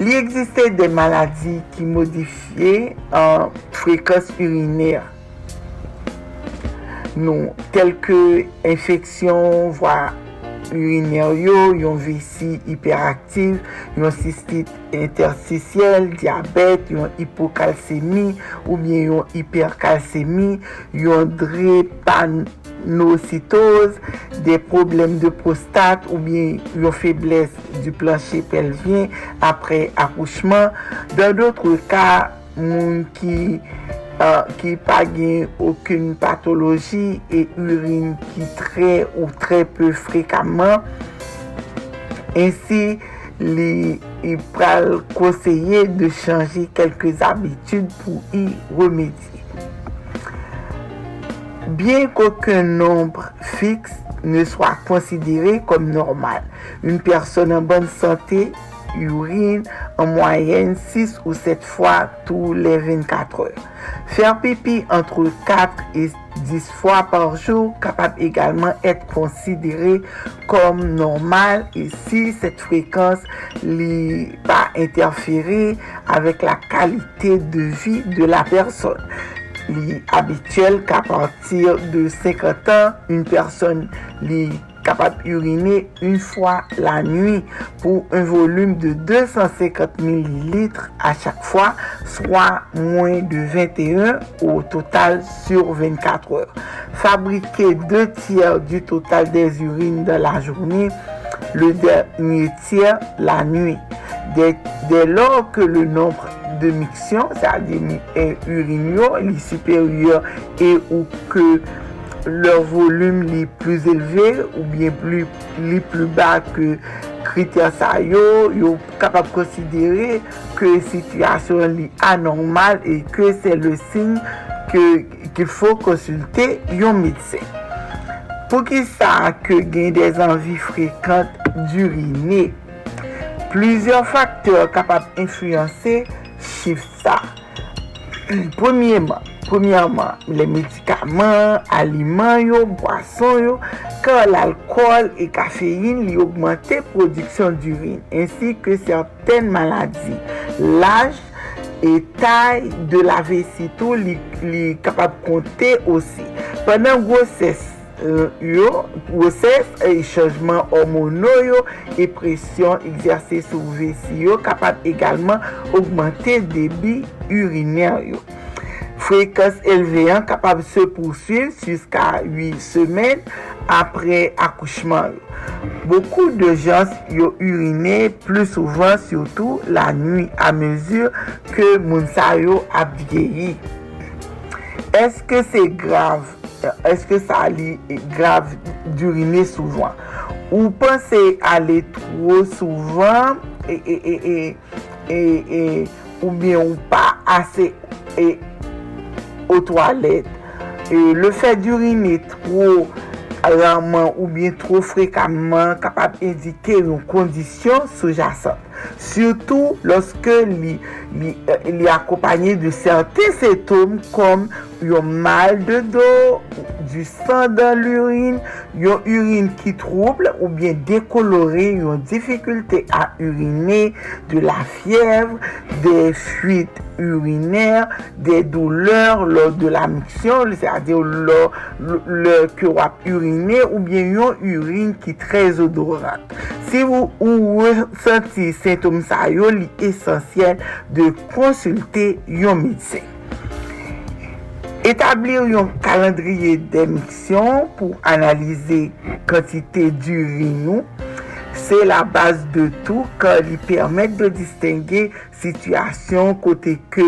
Il existait des maladies qui modifiaient en fréquence urinaire. Non, telles que infection, voire urinaire, yon vessie hyperactive, yon cystite interstitielle, diabète, yon hypocalcémie ou bien yon hypercalcémie, yon drépanocytose, des problèmes de prostate ou bien yon faiblesse du plancher pelvien après accouchement. Dans d'autres cas, moun qui euh, qui pas gain aucune pathologie et urine qui très ou très peu fréquemment. Ainsi, les, il pral conseiller de changer quelques habitudes pour y remédier. Bien qu'aucun nombre fixe ne soit considéré comme normal, une personne en bonne santé urine en moyenne 6 ou 7 fois tous les 24 heures. Faire pipi entre 4 et 10 fois par jour capable également être considéré comme normal et si cette fréquence n'est pas interférer avec la qualité de vie de la personne. Il est habituel qu'à partir de 50 ans, une personne est capable d'uriner une fois la nuit pour un volume de 250 millilitres à chaque fois, soit moins de 21 au total sur 24 heures. Fabriquer deux tiers du total des urines de la journée, le dernier tiers la nuit. Dès, lors que le nombre de mictions, c'est-à-dire urinio, est supérieur et ou que lor volume li plus eleve ou bien pli, li plus ba ke kriter sa yo, yo kapap konsidere ke situasyon li anormal e ke se le sin ki fò konsulte yon medsen. Pou ki sa ke gen des anvi frekant d'urine, plizyon faktor kapap influense chif sa. Premièman, premièrement, les médicaments, aliments, boissons, quand l'alcool et caféine li augmentent la production d'urine, ainsi que certaines maladies. L'âge et taille de la vessie, tout li capable de compter aussi. Pendant grossesse, euh, yo, grossesse et changements hormonaux et pression exercée sur vessie capable également augmenter le débit urinaire yo. Hein, capable de se poursuivre jusqu'à 8 semaines après accouchement. Beaucoup de gens ont uriné plus souvent, surtout la nuit, à mesure que moun sa yo a vieilli. Est-ce que c'est grave? Est-ce que ça est grave d'uriner souvent? Ou trop souvent et, et, et, et, et, ou bien ou pas assez et, aux toilettes. Et le fait d'uriner trop rarement ou bien trop fréquemment capable d'indiquer une condition sous-jacente. Surtout loske li, li, euh, li akopanyi de serte setoum kom yon mal de do, du san dan l'urine, yon urine ki trouble ou bien dekolore, yon difikulte a urine, de la fievre, de fuite urinaire, de douleur lor de la miksyon, se ade lor ke wap urine ou bien yon urine ki trez odorante. Si ou ou senti sintom sa yo li esensyel de konsulte yon medsen. Etablir yon kalandriye demisyon pou analize kantite duri nou, se la base de tou ka li permette de distingue situasyon kote ke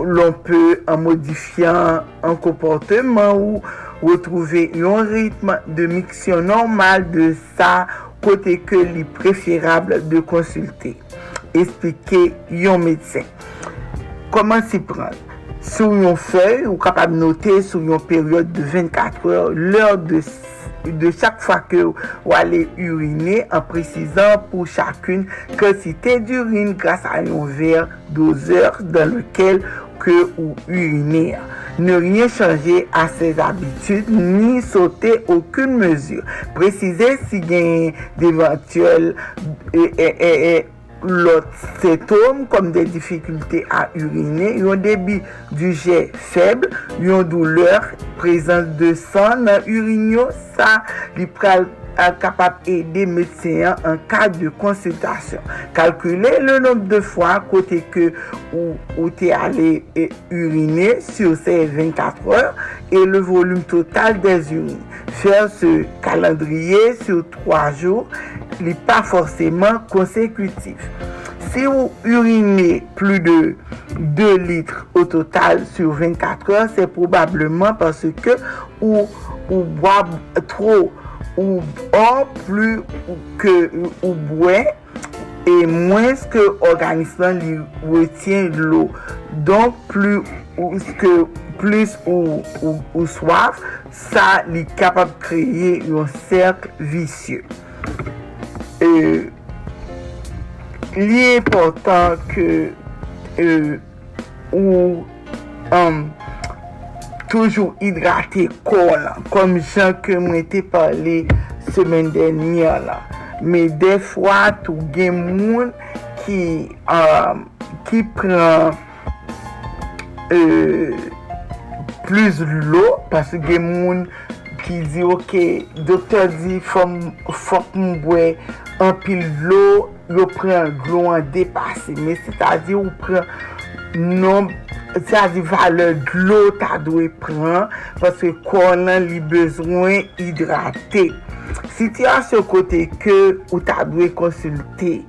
l'on pe an modifian an komporteman ou retrouve yon ritme de miksyon normal de sa côté que li préférable de consulter. Expliquer un médecin. Comment s'y prendre? Sou yon feuille, ou kapab noter sou yon période de 24 heures l'heure de, de chaque fois que ou allez uriner en précisant pour chacune quantité d'urine grâce à un verre doseur dans lequel ou uriner. Ne rien changer à ses habitudes ni sauter aucune mesure. Préciser si gain d'éventuels l'autre symptômes comme des difficultés à uriner, un débit du jet faible, une douleur, présence de sang dans l'urinio, ça, li capable d'aider médecin en cas de consultation. Calculer le nombre de fois côté que où, où tu es allé et uriner sur ces 24 heures et le volume total des urines. Faire ce calendrier sur 3 jours n'est pas forcément consécutif. Si vous urinez plus de 2 litres au total sur 24 heures, c'est probablement parce que ou, ou boit trop ou or plu ke ou bwe e mwens ke organisman li retyen lo. Don plu ke plus ou, ou, ou swaf, sa li kapab kreye yon serk visye. E, li e portan ke e, euh, ou um, toujou hidrate kor la, kom jan ke mwen te pale semen denye la. Me defwa tou gen moun ki, um, ki pren euh, plus lo, pas gen moun ki di ok, doktor di fok mbwe anpil lo, yo pren lo an depase, me se ta di ou pren non sa di vale glou ta dwe pran paske kon nan li bezwen hidrate. sityasyon kote ke ou ta dwe konsulte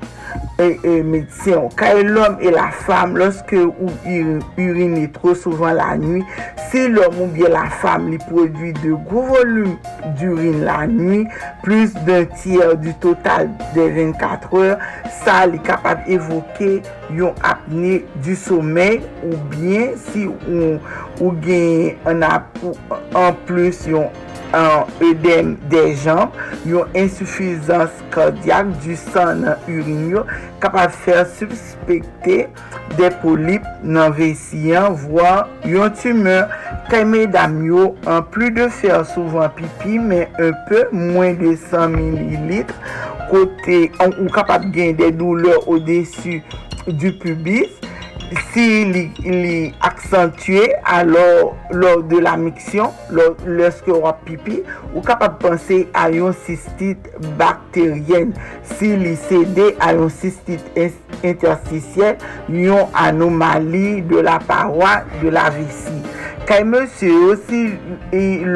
e, e medisyon. Kaye l'om e la fam, loske ou urine tro souvan la nwi, se l'om ou bie la fam li prodwi de gro volum d'urine la nwi, plus d'un tiyer du total de 24 or, sa li kapab evoke yon apne du somey ou bien si ou, ou gen an, ap, an plus yon apne an edem de jan, yon insoufizans kardyak du san nan urin yo, kapap fèr suspekte de polip nan vesiyan vwa yon tumeur. Teme dam yo an plu de fèr souvan pipi men un peu mwen de 100 ml kote an ou kapap gen de douleur ou desu du pubis si li, li aksantue alor lor de la miksyon, lorske wap pipi, ou kapap panse a yon sistit bakteryen. Si li sede a yon sistit interstisyen, yon anomali de la parwa de la visi. Kay monsye osi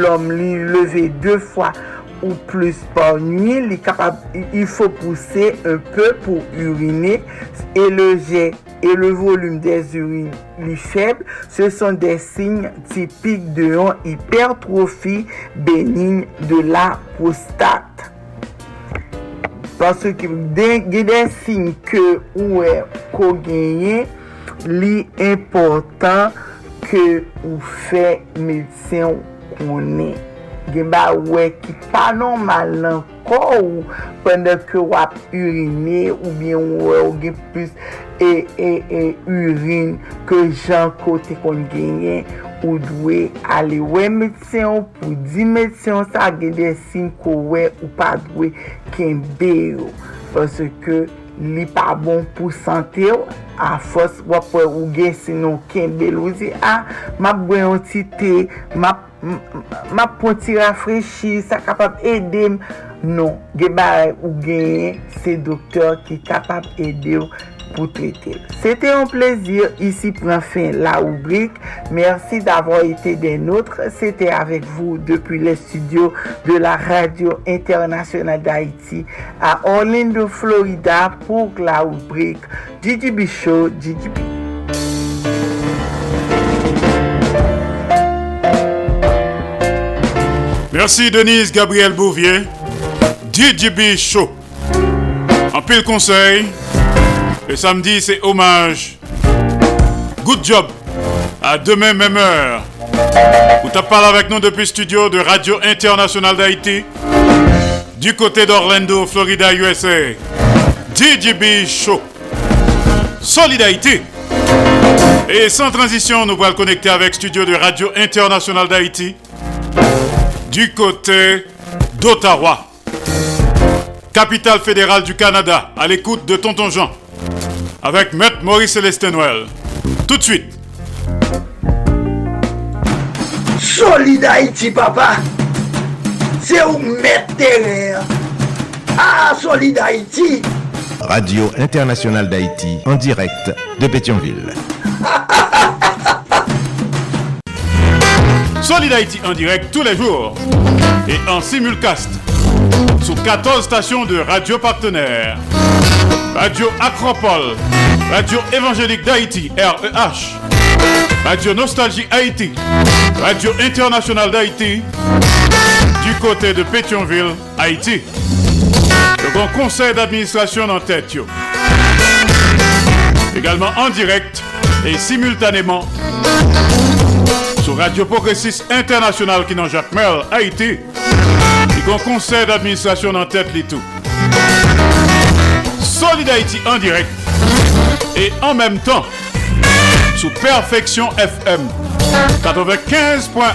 lom li leve de fwa, ou plus par nui li kapap il fò pousse un peu pou urine e le jè et le volume des urines faible, ce sont des signes typiques de hypertrophie bénigne de la prostate. Parce que il des signes que ou est gagné, l'important que vous faites médecin qu'on est. gen ba we ki panon malan kor ou pwende ke wap urine ou bien we ou gen plus e, e, e urine ke jan kote kon genyen ou dwe ale we medsyon pou di medsyon sa gen de sin ko we ou pa dwe ken be yo pwese ke li pa bon pou sante yo a fos wap we ou gen sinon lo zi a map gwen yon ti te map ma poti rafrechi, sa kapap edem. Non, ge bare ou genye se doktor ki kapap edem pou trete. Sete yon plezir, isi pran fin la oubrik. Mersi d'avou ete den notre. Sete avek vou depi le studio de la Radio Internationale d'Haïti a Orlando, Florida pou la oubrik. Didi Bichot, Didi Bichot. Merci Denise Gabriel Bouvier, DJB Show. En pile conseil, le samedi c'est hommage. Good job. À demain même heure. Vous parlé avec nous depuis studio de Radio Internationale d'Haïti. Du côté d'Orlando, Florida, USA. DJB Show. Solidarité. Et sans transition, nous allons connecter avec studio de Radio Internationale d'Haïti du côté d'Ottawa, capitale fédérale du Canada, à l'écoute de Tonton Jean, avec Maître Maurice Célestin Noël. Tout de suite. Solid Haïti, papa. C'est où mettre Ah, Solid Haïti. Radio Internationale d'Haïti, en direct de Pétionville. Solid Haïti en direct tous les jours et en simulcast sur 14 stations de radio partenaires. Radio Acropole, Radio Évangélique d'Haïti, REH, Radio Nostalgie Haïti, Radio Internationale d'Haïti, du côté de Pétionville, Haïti. Le grand conseil d'administration en tête. Également en direct et simultanément sur Radio Progressiste International qui dans Jacques Mel, Haïti, et qu'on conseil d'administration en tête les tout. Solid Haïti en direct et en même temps sous Perfection FM 95.1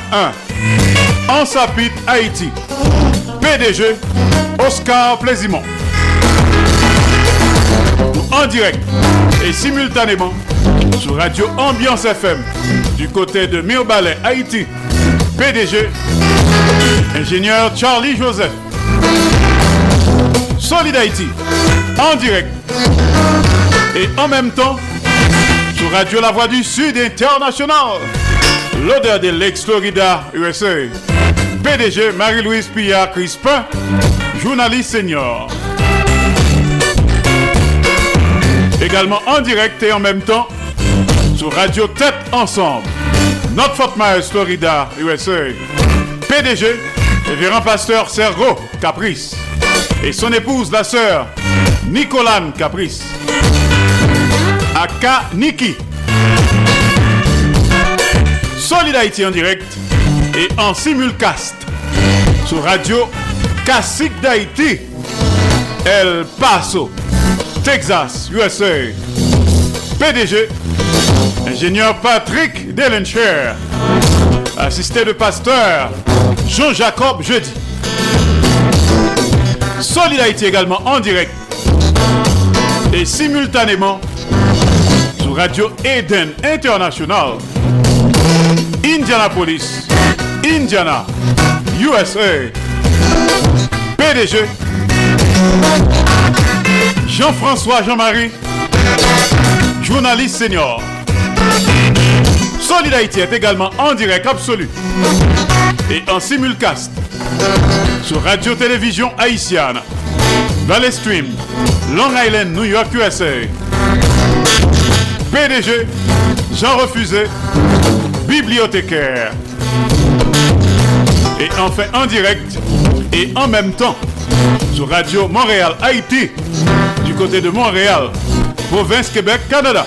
en Sapit Haïti. PDG Oscar Plaisimont. En direct et simultanément sur Radio Ambiance FM côté de Mirbalet Haïti. PDG ingénieur Charlie Joseph. Solid Haïti en direct et en même temps sur Radio La Voix du Sud International. L'odeur de l'ex-Florida USA. PDG Marie-Louise Pillard Crispin, journaliste senior. Également en direct et en même temps sur Radio Tête Ensemble. Notre Fort Myers, Florida, USA. PDG, révérend pasteur Sergo Caprice. Et son épouse, la sœur Nicolane Caprice. Aka Niki. Solid Haïti en direct et en simulcast sur Radio Classique d'Haïti, El Paso, Texas, USA. PDG, ingénieur Patrick Delencher, assisté de pasteur Jean-Jacob Jeudi. Solid Haïti également en direct et simultanément sur Radio Eden International, Indianapolis, Indiana, USA. PDG Jean-François Jean-Marie, journaliste senior. Solid Haïti est également en direct absolu et en simulcast sur Radio-Télévision Haïtienne, Valley Stream, Long Island, New York, USA. PDG Jean Refusé, bibliothécaire. Et enfin en direct et en même temps sur Radio Montréal Haïti du côté de Montréal, province Québec, Canada.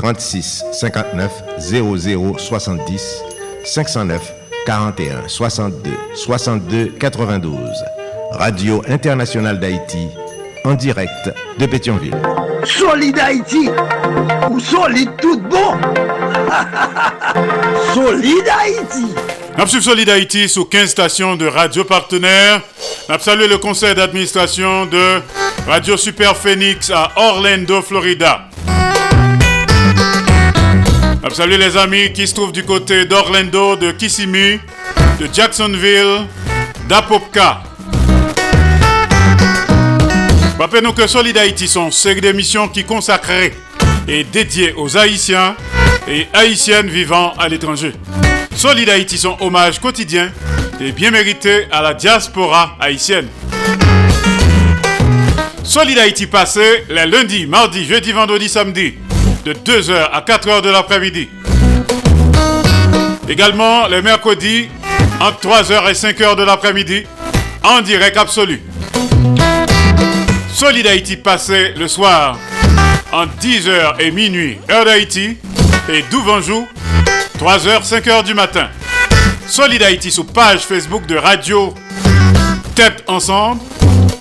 36 59 00 70 509 41 62 62 92 Radio Internationale d'Haïti en direct de Pétionville. Solid Haïti ou solide tout bon Solid Haïti Napsup Solid Haïti sous 15 stations de radio partenaires. N'a salué le conseil d'administration de Radio Super Phoenix à Orlando, Florida. N'a salué les amis qui se trouvent du côté d'Orlando, de Kissimmee, de Jacksonville, d'Apopka. Rappelez-nous que Solid Haïti sont une série d'émissions qui consacrées et dédiées aux Haïtiens et Haïtiennes vivant à l'étranger. Solid Haïti son hommage quotidien et bien mérité à la diaspora haïtienne. Solid Haïti passé les lundis, mardis, jeudi, vendredi, samedi de 2h à 4h de l'après-midi. Également les mercredis entre 3h et 5h de l'après-midi en direct absolu. Solid Haïti passé le soir en 10h et minuit heure d'Haïti et Douvanjou 3h 5h du matin. Solid Haïti sous page Facebook de Radio Tête Ensemble,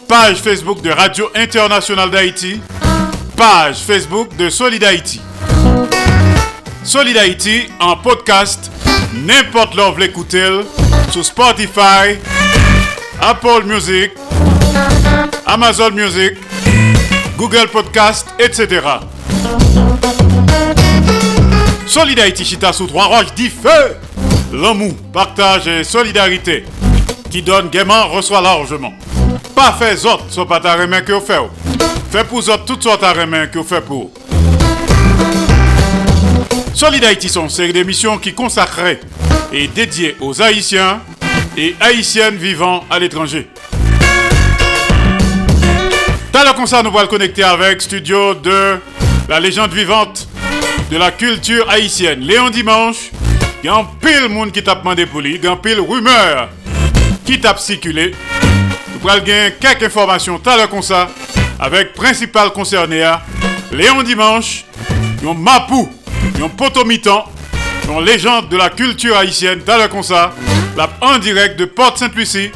page Facebook de Radio Internationale d'Haïti, page Facebook de Solid Haïti. Solid Haïti en podcast, n'importe l'heure vous l'écoutez, sur Spotify, Apple Music, Amazon Music, Google Podcast, etc. Solid Haïti Chita sous trois roches dit feu. L'amour, partage et solidarité qui donne gaiement reçoit largement. Pas fait autres, soit pas ta que vous faites. Fait pour autres toutes sortes de main que vous faites pour. Solid Haïti une série d'émissions qui consacrées et dédiées aux Haïtiens et Haïtiennes vivant à l'étranger. Dans le concert, nous allons le connecter avec studio de la légende vivante de la culture haïtienne. Léon Dimanche, il y a un pile monde qui t'a demandé pour lui, il y a un pile rumeur qui t'a circulé. Nous allons gagner quelques informations tout l'heure comme ça avec principal concerné à Léon Dimanche, un Mapou, un Potomitan, une légende de la culture haïtienne comme ça, la en direct de Porte Sainte-Lucie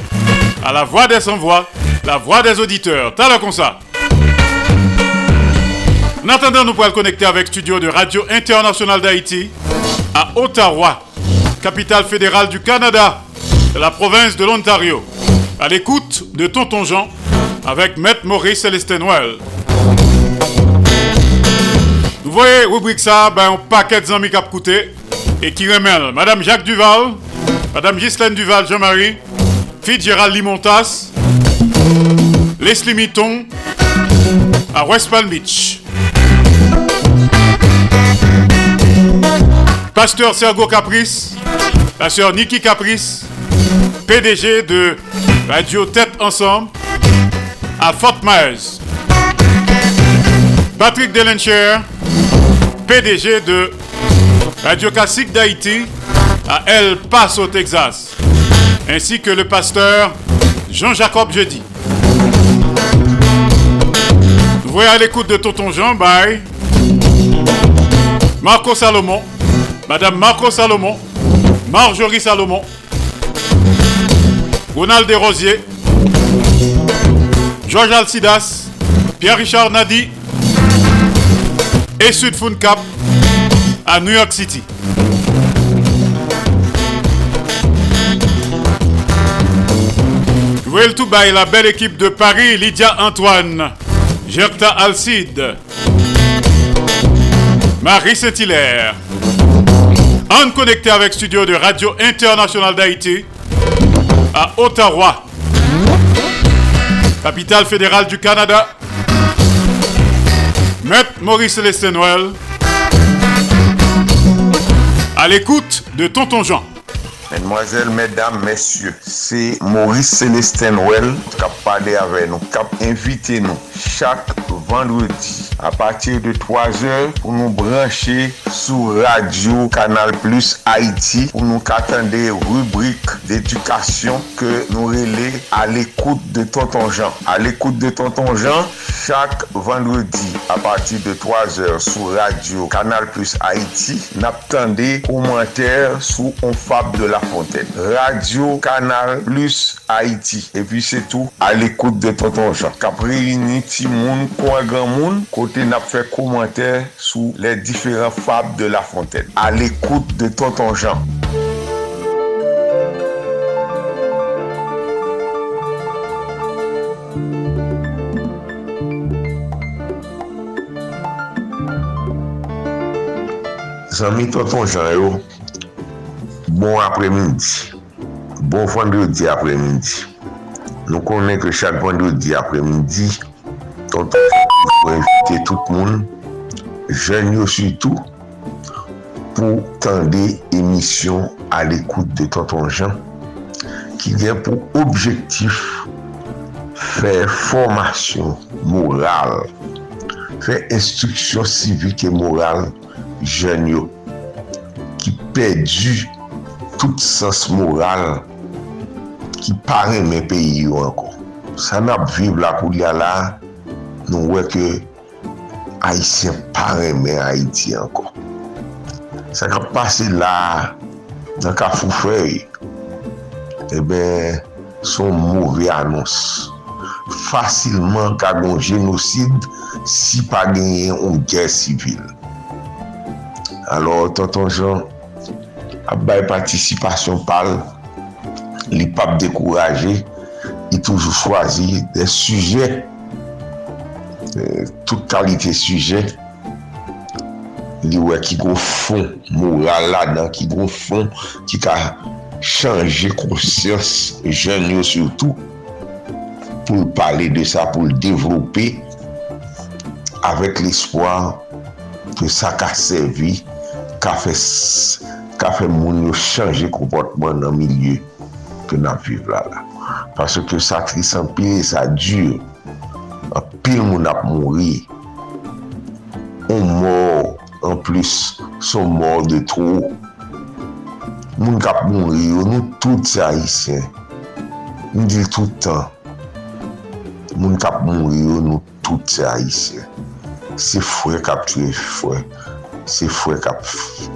à la voix des sans-voix, la voix des auditeurs. L'heure comme ça. En attendant, nous pourrons le connecter avec studio de Radio Internationale d'Haïti à Ottawa, capitale fédérale du Canada, de la province de l'Ontario. À l'écoute de Tonton Jean avec Maître Maurice Célestin Noël. Vous voyez, rubrique ça, ben, un paquet de amis qui coûté et qui remet Madame Jacques Duval, Madame Ghislaine Duval, Jean-Marie, Fitzgerald Limontas, Leslie Mitton à West Palm Beach. Pasteur Sergo Caprice, la sœur Niki Caprice, PDG de Radio Tête Ensemble à Fort Myers. Patrick Delencher, PDG de Radio Classique d'Haïti à El Paso, Texas. Ainsi que le pasteur Jean-Jacob Jeudi. Vous à l'écoute de Tonton Jean, bye. Marco Salomon, Madame Marco Salomon, Marjorie Salomon, Ronald Desrosiers, Georges Alcidas, Pierre-Richard Nadi et Sud Cap à New York City. Le tout bas, la belle équipe de Paris, Lydia Antoine, Gerta Alcide, Marie Saint-Hilaire. En connecté avec studio de Radio Internationale d'Haïti à Ottawa, capitale fédérale du Canada. Maître Maurice Célestin Noël, à l'écoute de Tonton Jean. Mesdemoiselles, mesdames, messieurs, c'est Maurice Célestin Well qui a parlé avec nous, qui a invité nous chaque vendredi à partir de 3h pour nous brancher sur Radio Canal Plus Haïti pour nous attendre des rubriques d'éducation que nous relais à l'écoute de Tonton Jean. À l'écoute de Tonton Jean, chaque vendredi à partir de 3h sur Radio Canal Plus Haïti, n'attendez commentaires sur On Fab de la Lafontaine. Radio Kanal plus Haiti. E pi se tou al ekoute de Tonton Jean. Kapre yini ti moun kwa gran moun kote nap fe komenter sou le diferent fab de Lafontaine. Al ekoute de Tonton Jean. Zami Tonton Jean yo Bon apremidi. Bon vendredi apremidi. Nou konnen ke chak vendredi apremidi, tonton Félix pou invite tout moun, jen yo sütou, pou tende emisyon a l'ekoute de tonton Jean, ki gen pou objektif fè formasyon moral, fè instruksyon sivik e moral jen yo, ki pè du tout sens moral ki pare men peyi yo anko. Sa nap viv la kou li ala, nou weke Haitien pare men Haiti anko. Sa ka pase la nan ka foufey, ebe son mouve anons. Fasilman ka gon genosid si pa genyen ou gen sivil. Alors, tonton Jean, ap bay patisipasyon pal, li pap dekouraje, li toujou chwazi de suje, euh, tout kalite suje, li wè ki gwo fon moral la dan, ki gwo fon ki ka chanje konsyans jen yo surtout pou l'pale de sa, pou l'devrope avèk l'espoir pou sa ka servi, ka fè ka fe moun yo chanje komportman nan milye ke nan viv la la. Paske ke sa trisan pil, sa djur, pil moun ap mouri, on mor, an plus, son mor de tro. Moun kap mouri yo, nou tout se haisyen. Moun dil toutan. Moun kap mouri yo, nou tout se haisyen. Se fwe kap tue fwe. se fwe kap,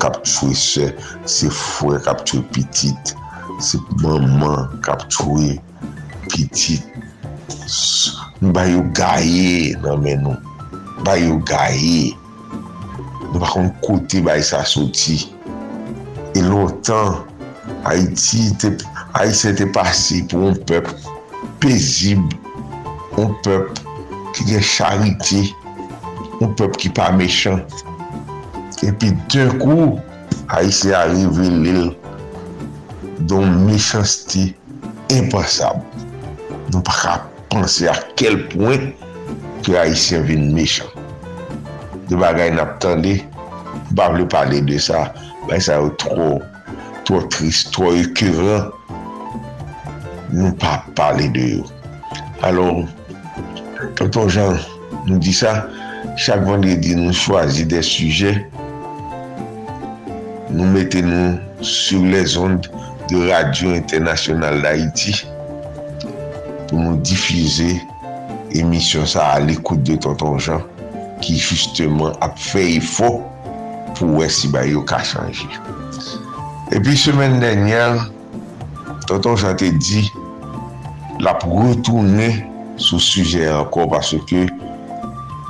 kap chwe che, se fwe kap chwe pitit, se maman kap chwe pitit. Nou ba yo gaye nan men nou. Ba yo gaye. Nou bakon kote ba yon sa soti. E lontan, Haiti te, Haiti te pase pou an pep pezib, an pep ki gen charite, an pep ki pa mechant. epi d'un kou, Haitien arrive l'il don mechansti impasab. Nou pa ka panse a kel pouen ki Haitien vin mechant. De bagay nap tande, ba vle pale de sa, bay sa yo tro, tro trist, tro ekuran, nou pa pale de yo. Alors, tonton Jean nou di sa, chak vendredi nou chwazi de sujey nou mette nou sur les ondes de Radio Internationale d'Haïti pou nou difize emisyon sa a l'ekoute de Tonton Jean ki justement ap fey fo pou wè si ba yo ka chanji. E pi semen denyan, Tonton Jean te di la pou retourne sou suje anko parce ke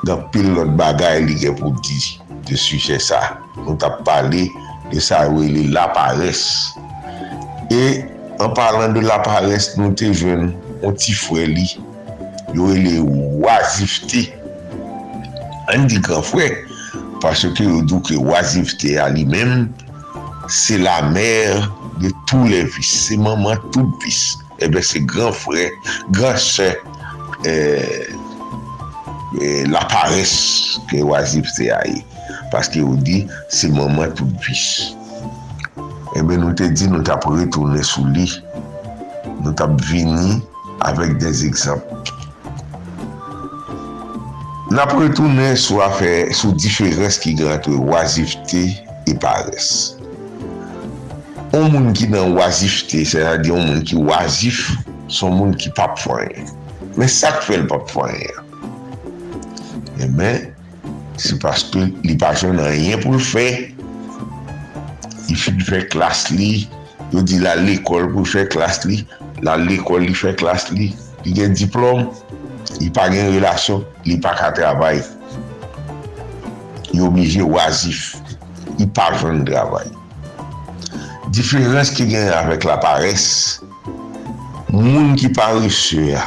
dan pil lot bagay li gen pou di de suje sa. Nou ta pale de sa ou li la pares. E, an palan de la pares, nou te jwen, an ti fwe li, yo e li wazifte. An di kan fwe, parce ke yo dou ke wazifte a li men, se la mer de tou le vis, se maman tou vis. Ebe, se gran fwe, gran se, e, eh, la pares ke wazifte a yi. paske ou di se maman tout pwis. Ebe eh nou te di nou tap retourne sou li, nou tap vini avèk des ekzamp. ap retourne sou afè, sou diferens ki gante wazifte e pares. On moun ki nan wazifte, se la di on moun ki wazif, son moun ki pap fanyen. Men sak fèl pap fanyen. E men, se paske li pa joun an yen pou l fè. Li fi fè klas li, yo di la l'ekol pou fè klas li, la l'ekol li fè klas li, li gen diplom, li pa gen relasyon, li pa ka travay. Li oblije wazif, li pa joun travay. Diferens ki gen avèk la pares, moun ki pa rechè ya,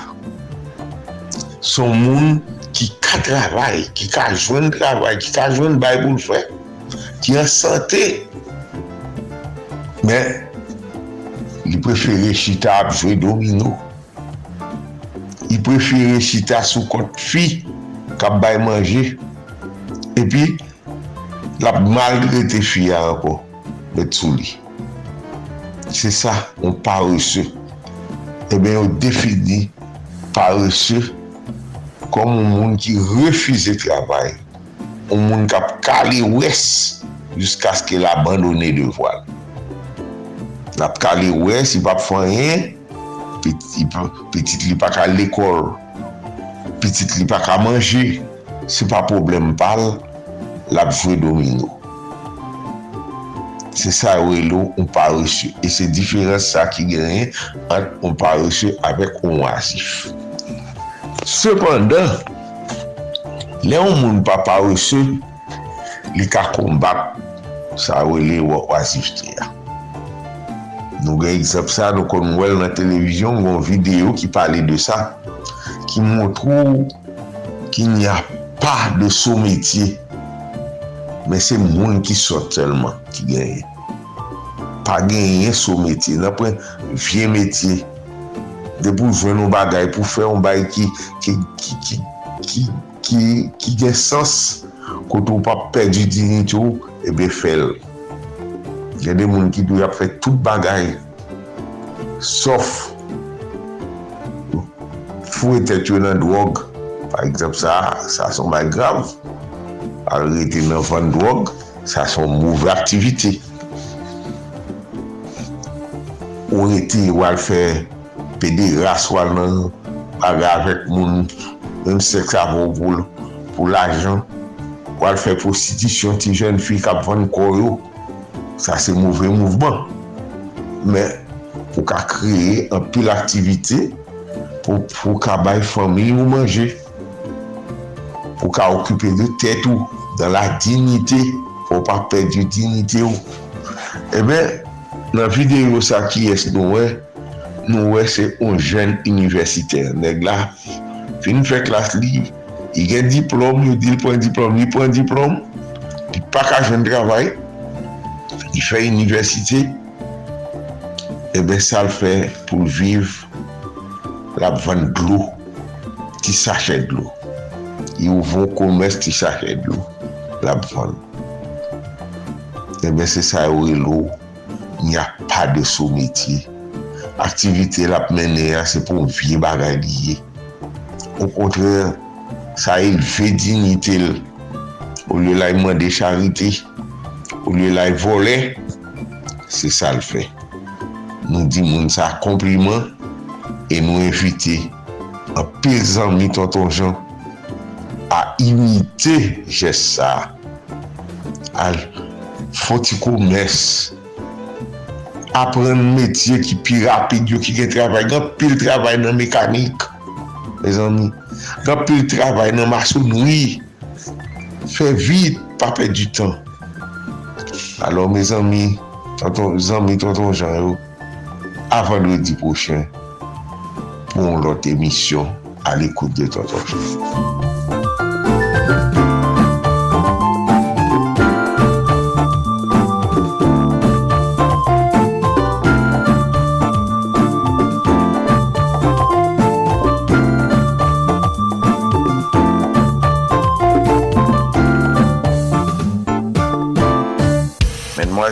son moun ki ka travay, ki ka jwen travay, ki ka jwen bay pou l'fè, ki an sante. Men, li prefere chita apjwe domino. Li prefere chita sou kont fi, kap bay manje. E pi, la malgre te fi a anko, bet sou li. Se sa, on parese. E ben, on defini parese kom ou moun ki refize travay, ou moun kap kale wes, jiska skè la abandone de voal. Nap kale wes, i pap fanyen, Petit li pa ka l'ekol, petit li pa ka manje, se pa problem pal, la pfwe domino. Se sa ou e lo, ou pa reche. E se diferens sa ki genyen, an ou pa reche avek ou asif. Sependan, le ou moun pa pa ou se, li ka kombak sa ou li wak wazifte ya. Nou gen eksep sa, nou kon wèl nan televizyon, goun video ki pale de sa, ki mwotrou ki n'y a pa de sou metye, men se moun ki sot selman ki genye. Pa genye sou metye, nan pren vie metye, de pou jwen nou bagay, pou fè yon bagay ki, ki, ki, ki, ki, ki gen sens, koto ou pa perdi dinit yo, ebe fèl. Gen de moun ki dou ap fè tout bagay, sof, fwe tet yo nan drog, par exemple sa, sa son bagay grav, al rete nan fan drog, sa son mouvre aktivite. Ou rete ou al fè pedi raswal nan baga avèk moun mèm seks avon pou pou l'ajan wal fè prostitisyon ti jen fi kap van koryo sa se mouvre mouvman. Mè pou ka kreye an pil aktivite pou, pou ka bay fami ou manje. Pou ka okupe de tèt ou dan la dignite pou pa pedi dignite ou. E mè nan videyo sa ki es nou wè nou wè se on jen universiter. Neg la, fin fè klas li, i gen diplom, yo dil pou pon diplom, li pou pon diplom, li pa ka jen travay, i fè universite, e eh bè sa l fè pou viv la van glou, ti sachè glou. Yo von koumès ti sachè glou, la van. E eh bè se sa yo e lou, n'y a pa de sou metye aktivite la pmene a, se pou vie bagay liye. Ou kontre, sa il ve dinite l, ou li la e iman de charite, ou li la y vole, se sa l fe. Nou di moun sa kompliment, e nou evite an pezan mi tonton jan a imite jes sa. Al foti kou mes, apren metye ki pi rapid yo ki gen travay. Gan pil travay nan mekanik, me zanmi. Gan pil travay nan masonoui. Fè vit, pa pè du tan. Alors, me zanmi, zanmi tonton jan yo, avan nou di pochen, pou lout emisyon, al ekoute de tonton jan.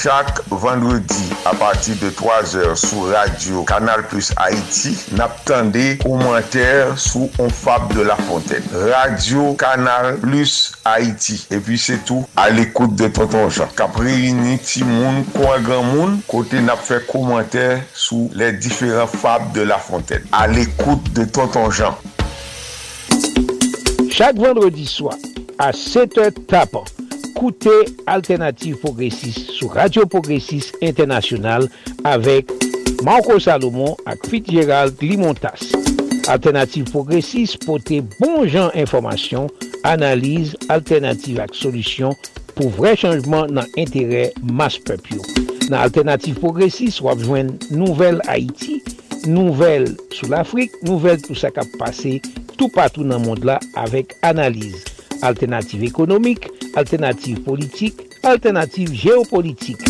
Chak vendredi a pati de 3 or sou radio Kanal Plus Haiti nap tende komenter sou On Fab de la Fontaine. Radio Kanal Plus Haiti. E pi se tou al ekoute de Tonton Jean. Kapri yini ti moun kwa gran moun kote nap fè komenter sou le diferent Fab de la Fontaine. Al ekoute de Tonton Jean. Chak vendredi swa a 7h tapon. koute Alternative Progressive sou Radio Progressive International avek Marco Salomon ak Fitzgerald Limontas. Alternative Progressive pote bon jan informasyon, analize, alternative ak solusyon pou vre chanjman nan entere mas pepyo. Nan Alternative Progressive wap jwen nouvel Haiti, nouvel sou l'Afrique, nouvel tout sa kap pase tout patou nan mond la avek analize. alternative ekonomik, alternative politik, alternative geopolitik.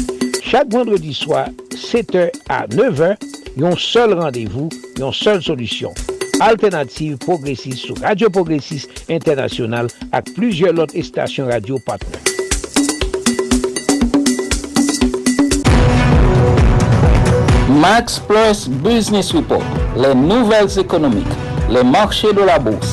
Chak vendredi swa, 7h a 9h, yon sol randevou, yon sol solusyon. Alternative Progressive sou Radio Progressive Internasyonal ak plujye lot estasyon radio patron. Max Plus Business Report, les nouvelles économiques, les marchés de la bourse.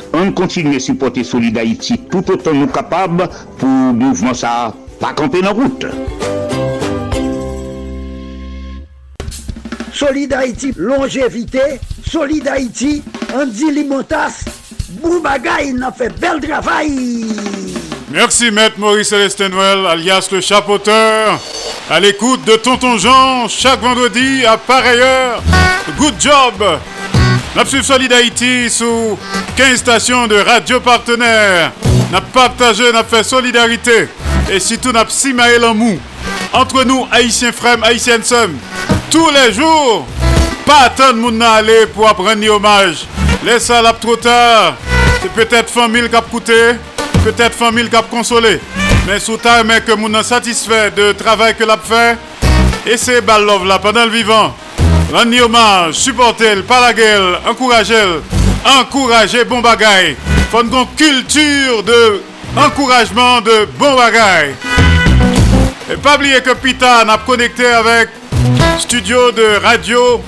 On continue à supporter Solid Haïti tout autant nous capables pour mouvement ça pas camper dans route. Solid Haïti, longévité. Solid Haïti, Andy Limotas. Boubagaï, n'a fait bel travail. Merci Maître Maurice Célestin Noël, alias le chapeauteur, à l'écoute de Tonton Jean chaque vendredi à pareille heure. Good job! Suivi Solid Haïti sous 15 stations de radio partenaires. N'a partagé, n'a fait solidarité. Et surtout n'a simaé l'amour. Entre nous, haïtiens frères, haïtiennes sommes. Tous les jours, pas attendre nan aller pour apprendre hommage. Laisse ça là trop tard. C'est peut-être famille qui a coûté, peut-être famille qui a consolé. Mais sous ta mais que moun satisfait de travail que l'a fait, et c'est bal love là pendant le vivant. Rendre hommage, supporter, pas la gueule, encourager, encourager bon bagay. Faut une culture de encouragement de bon bagay. Et pas oublier que Pita n'a connecté avec studio de radio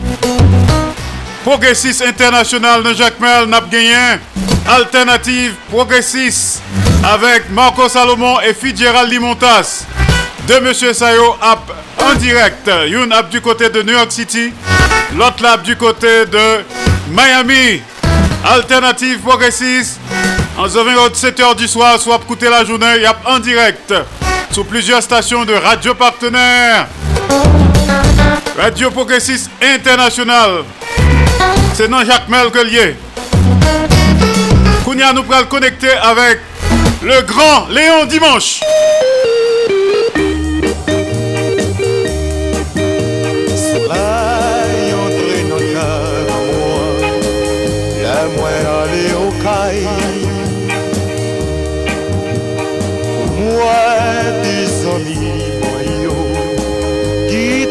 Progressiste International de Jacques Mel n'a gagné Alternative Progressiste avec Marco Salomon et Fitzgerald Limontas. De Monsieur Sayo app en direct. Une app du côté de New York City, l'autre app du côté de Miami. Alternative Progressiste. En 7h du soir, soit écouter la journée, y a en direct sur plusieurs stations de radio partenaires. Radio Progressiste International. C'est non Jacques Mel que. Kounia nous le connecter avec le grand Léon Dimanche. Des amis, qui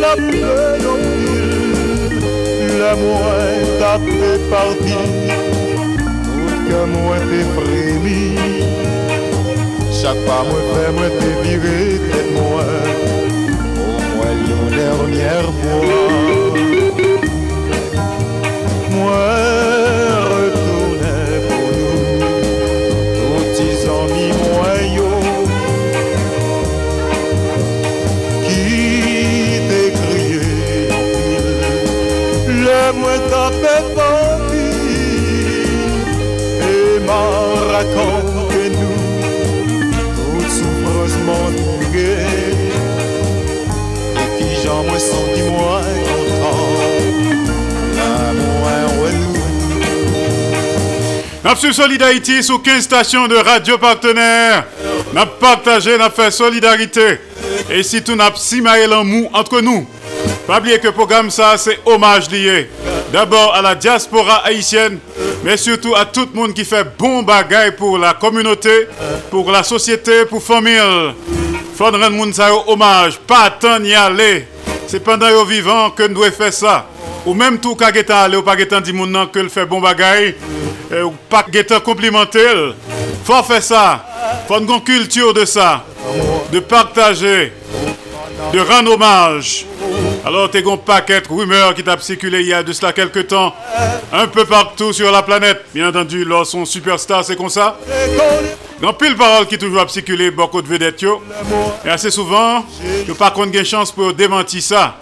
la la moins fait tout que moi t'es frémi. Chaque fois, moi, fais, moi, t'es viré, tête moi une dernière fois. N'a su Solid Haïti sous 15 stations de radio partenaires. N'a partagé, n'a fait solidarité. Et si tout n'a simaé l'amour entre nous. Pas oublier que le programme ça, c'est hommage lié. D'abord à la diaspora haïtienne, mais surtout à tout le monde qui fait bon bagay pour la communauté, pour la société, pour famille. Faut rendre monde ça hommage, pas attendre y aller. C'est pendant yo vivant que nous devons faire ça. Ou même tout getan aller ou pas getan di moun nan que le fait bon bagay, euh, ou pas getan complimenter. Faut faire ça. Faut une culture de ça, de partager, de rendre hommage. Alors, t'es un paquet de rumeurs qui t'a circulé il y a de cela quelques temps, un peu partout sur la planète. Bien entendu, lors son superstar, c'est comme ça. Dans pile parole qui toujours a circulé beaucoup de vedettes. Et assez souvent, yo pas contre gain chance pour démentir ça.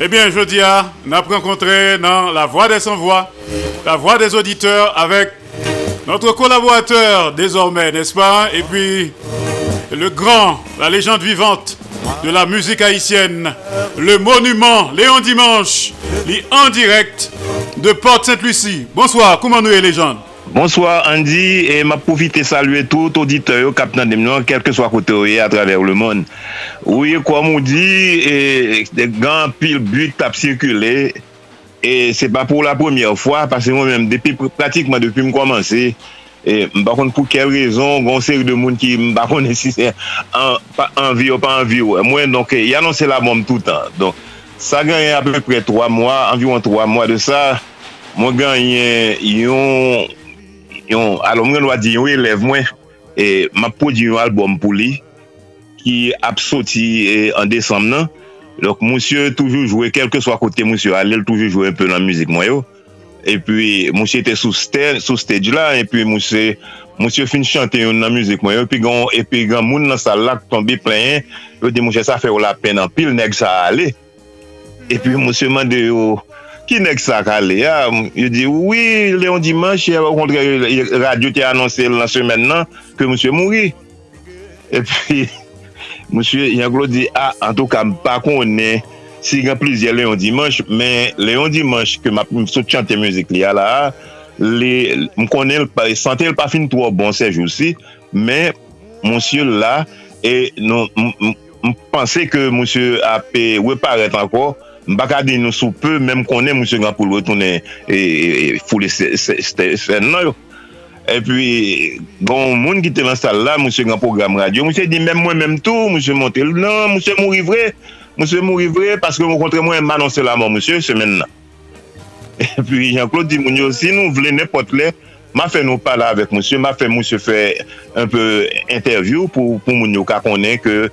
Eh bien, je dis à, on a rencontré dans la voix des sans-voix, la voix des auditeurs avec notre collaborateur désormais, n'est-ce pas? Et puis, le grand, la légende vivante de la musique haïtienne, le monument Léon Dimanche, en direct de Porte Sainte-Lucie. Bonsoir, comment nous est légende? Bonsoir Andy, e ma profite salue tout auditeur yo kap nan demnon, kelke swa kote yo ye a traver le moun. Ou ye kwa moun di, e gan pil but tap sirkule, e se pa pou la premiye fwa, pase moun menm depi pratikman depi m komanse, e m bakon pou kel rezon, gonseri de moun ki m bakon esi se anvi ou pa anvi ou. Mwen, donke, yanonse la moun toutan. Don, sa ganyen apre pre 3 mwa, anviron 3 mwa de sa, mwen ganyen yon... yon, alon mwen wadi yon elev mwen, e, ma podi yon albom pou li, ki ap soti e, an desam nan, lòk monsye toujou jwè, kelke swa kote monsye alèl, toujou jwè un peu nan müzik mwen yo, e pwi monsye te sou stage, sou stage la, e pwi monsye, monsye fin chante yon nan müzik mwen yo, e pwi gan moun nan sa lak tombe plenyen, yo di monsye sa fè ou la pen an pil, neg sa alè, e pwi monsye mande yo, ki nek sa kale ya, yo di, oui, Léon dimanche, yon kontre radio te anonsel lan semen nan, ke monsye mouri. E pi, monsye, yon glo di, ah, an tou ka mpa konen, si gen plizye Léon dimanche, men Léon dimanche, ke msou chante mouzik li ya la, m konen, sante l pa fin bon tou non, a bon sej ou si, men, monsye la, e, m panse ke monsye apè, wè paret anko, Mbakade nou soupe, mèm konè mwen se gan pou lwetounè foule sen nan yo. E pwi, goun moun ki te lan sal la, mwen se gan program radyo, mwen se di mèm mwen mèm tou, mwen se monte, nan, mwen se moun rivre, mwen se moun rivre, paske mwen kontre mwen manonse la moun mwen se, semen nan. E pwi, Jean-Claude di moun yo, si nou vle ne potle, Ma fè nou pala avèk monsye, ma fè monsye fè un pè interview pou, pou moun yo ka konen ke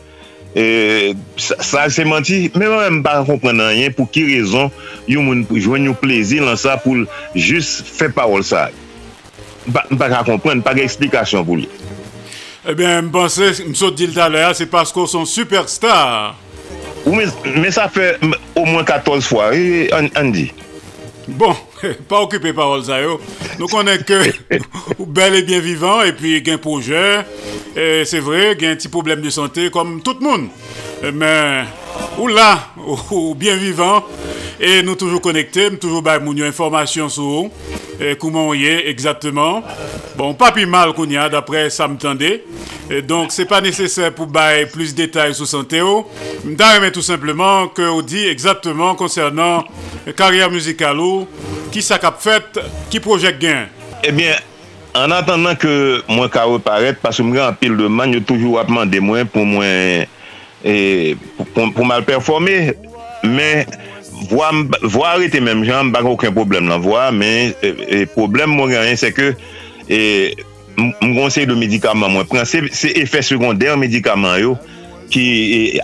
E, sa se manti, men mwen mè pa kompren nan yen pou ki rezon yon moun jwen yon plezi lan sa pou jist fe parol sa. Mè pa ka kompren, mè pa ka eksplikasyon pou li. Ebyen, eh mè pense, msot dil talè, se pasko son superstar. Ou men sa fe au mwen 14 fwa, an di. Bon. pa okipe parol zayou. Nou konen ke ou bel e bien vivan, e pi gen proje, e se vre, gen ti problem de sante, kom tout moun. Men, ou la, ou bien vivan, e nou toujou konekte, m toujou bay moun yo informasyon sou ou, e kouman ou ye, egzatman. Bon, pa pi mal koun ya, dapre sa m tende. E donk, se pa nesesè pou bay plus detay sou sante ou. M da remen tout simplement ke ou di egzatman konsernan karyar musikal ou, Ki sa kap fet, ki projek gen? Ebyen, an atanman ke mwen ka reparet, pasou mwen an pil de man, yo toujou apman de mwen pou mwen e, pou, pou, pou mal performe. Men, vwa rete menm jan, bak ouken problem nan vwa, men, e, e, problem mwen gen, se ke mwen konsey de medikaman mwen pren, se efek sekonder medikaman yo, ki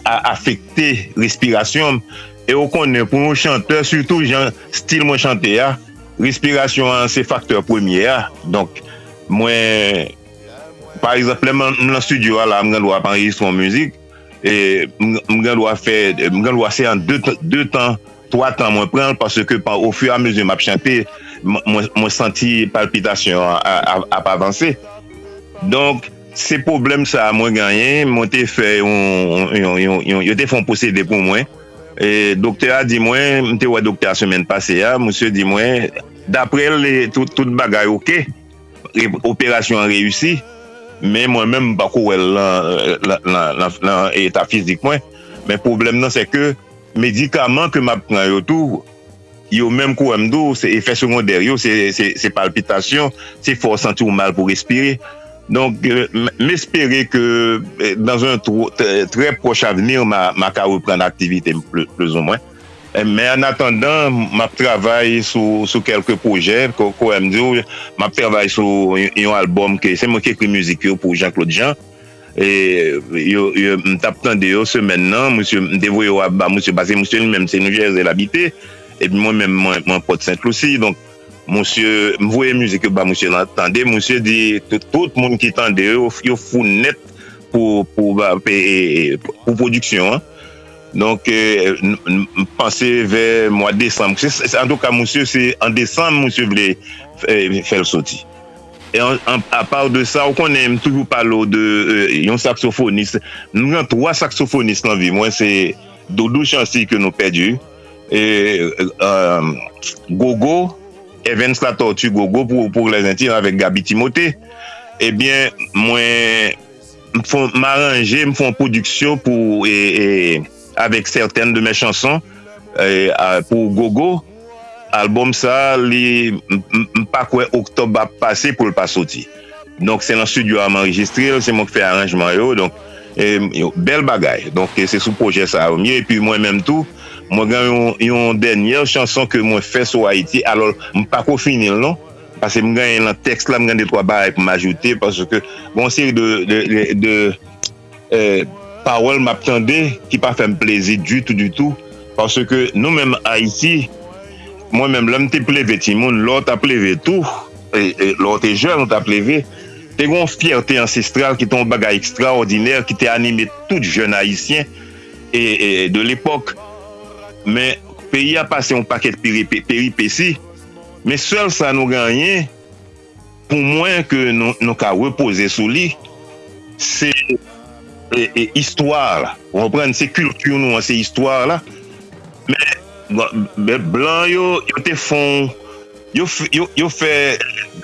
afekte respirasyon mwen, E ou konen pou moun chanteur, surtout jan stil moun chante ya, respirasyon an se faktor premye ya. Donk mwen, par exemple, mwen nan studio ala, mwen gen lwa panri son müzik, e mwen gen lwa fè, mwen gen lwa se an 2 tan, 3 tan mwen pren, parce ke pan ou fur a mezun ap chante, mwen senti palpitasyon ap avanse. Donk, se problem sa mwen ganyen, mwen te fè yon te fon posede pou mwen, E doktor a di mwen, mte wè doktor a semen pase ya, monsye di mwen, dapre tout, tout bagay ok, operasyon reyusi, men mwen men bako wè lan etat fizik mwen, men problem nan se ke medikaman ke map pran yo tou, yo menm kou mdo, se efè sekondèr yo, se palpitasyon, se fò senti ou mal pou respire, Donc, euh, m'espérer que euh, dans un trop, très proche avenir, ma ka reprendre activité plus, plus ou moins. Eh, mais en attendant, ma travaille sous, sous quelques projets. Koko Mdio, ma travaille sous un album que c'est moi qui écrit musique pour Jean-Claude Jean. Et euh, m tap tande yo semen nan, m devoye yo a ba, m se base, m se nou jèze l'habité. Et puis moi-même, m en Port-Saint-Lucie. Donc, Monsye, mwoye mouzik yo ba monsye nan tande, monsye di, tout moun ki tande yo, yo foun net pou, pou, e, e, pou, pou produksyon. Donk, euh, mpense ve mwa Desem. En tou ka monsye, en Desem monsye vle euh, fel soti. E a par de sa, ou konen m toujou palo de euh, yon saksofonist. Nou yon 3 saksofonist nan vi. Mwen se Dodo Chansi ke nou pedi. E euh, euh, Gogo. Evans la tortue gogo pou, pou les intimes avèk Gabi Timote, ebyen eh mwen m'aranje, m'fon produksyon pou e, e, avèk certaine de mè chanson e, a, pou gogo. Albom sa li mpa kwe oktob ap pase pou l soti. Donk se nan studio am enregistril, se mwen fè aranjman yo, donk e, eh, bel bagay. Donk se sou proje sa a ou mye, epi mwen mèm tou, Mwen gen yon, yon denye chanson ke mwen fè sou Haiti, alol mwen pa kou finil, non? Pase mwen gen yon tekst la, mwen gen de 3 barek pou m'ajoute, pase ke bon seri de, de, de, de eh, parol mwen tende ki pa fèm plezi du tout, du tout, pase ke nou menm Haiti, mwen menm lèm te pleve ti moun, lò ta pleve tou, lò te jèl, lò ta pleve, te gon fierté ancestral ki ton bagay ekstraordinèr, ki te anime tout jen Haitien, e et de l'époque, men peyi a pase yon paket peripeci, men sel sa nou ganyen, pou mwen ke nou, nou ka repose sou li, se e, e, istwar la, repren se kultur nou an se istwar la, men bon, blan yo, yo te fon, yo, yo, yo fe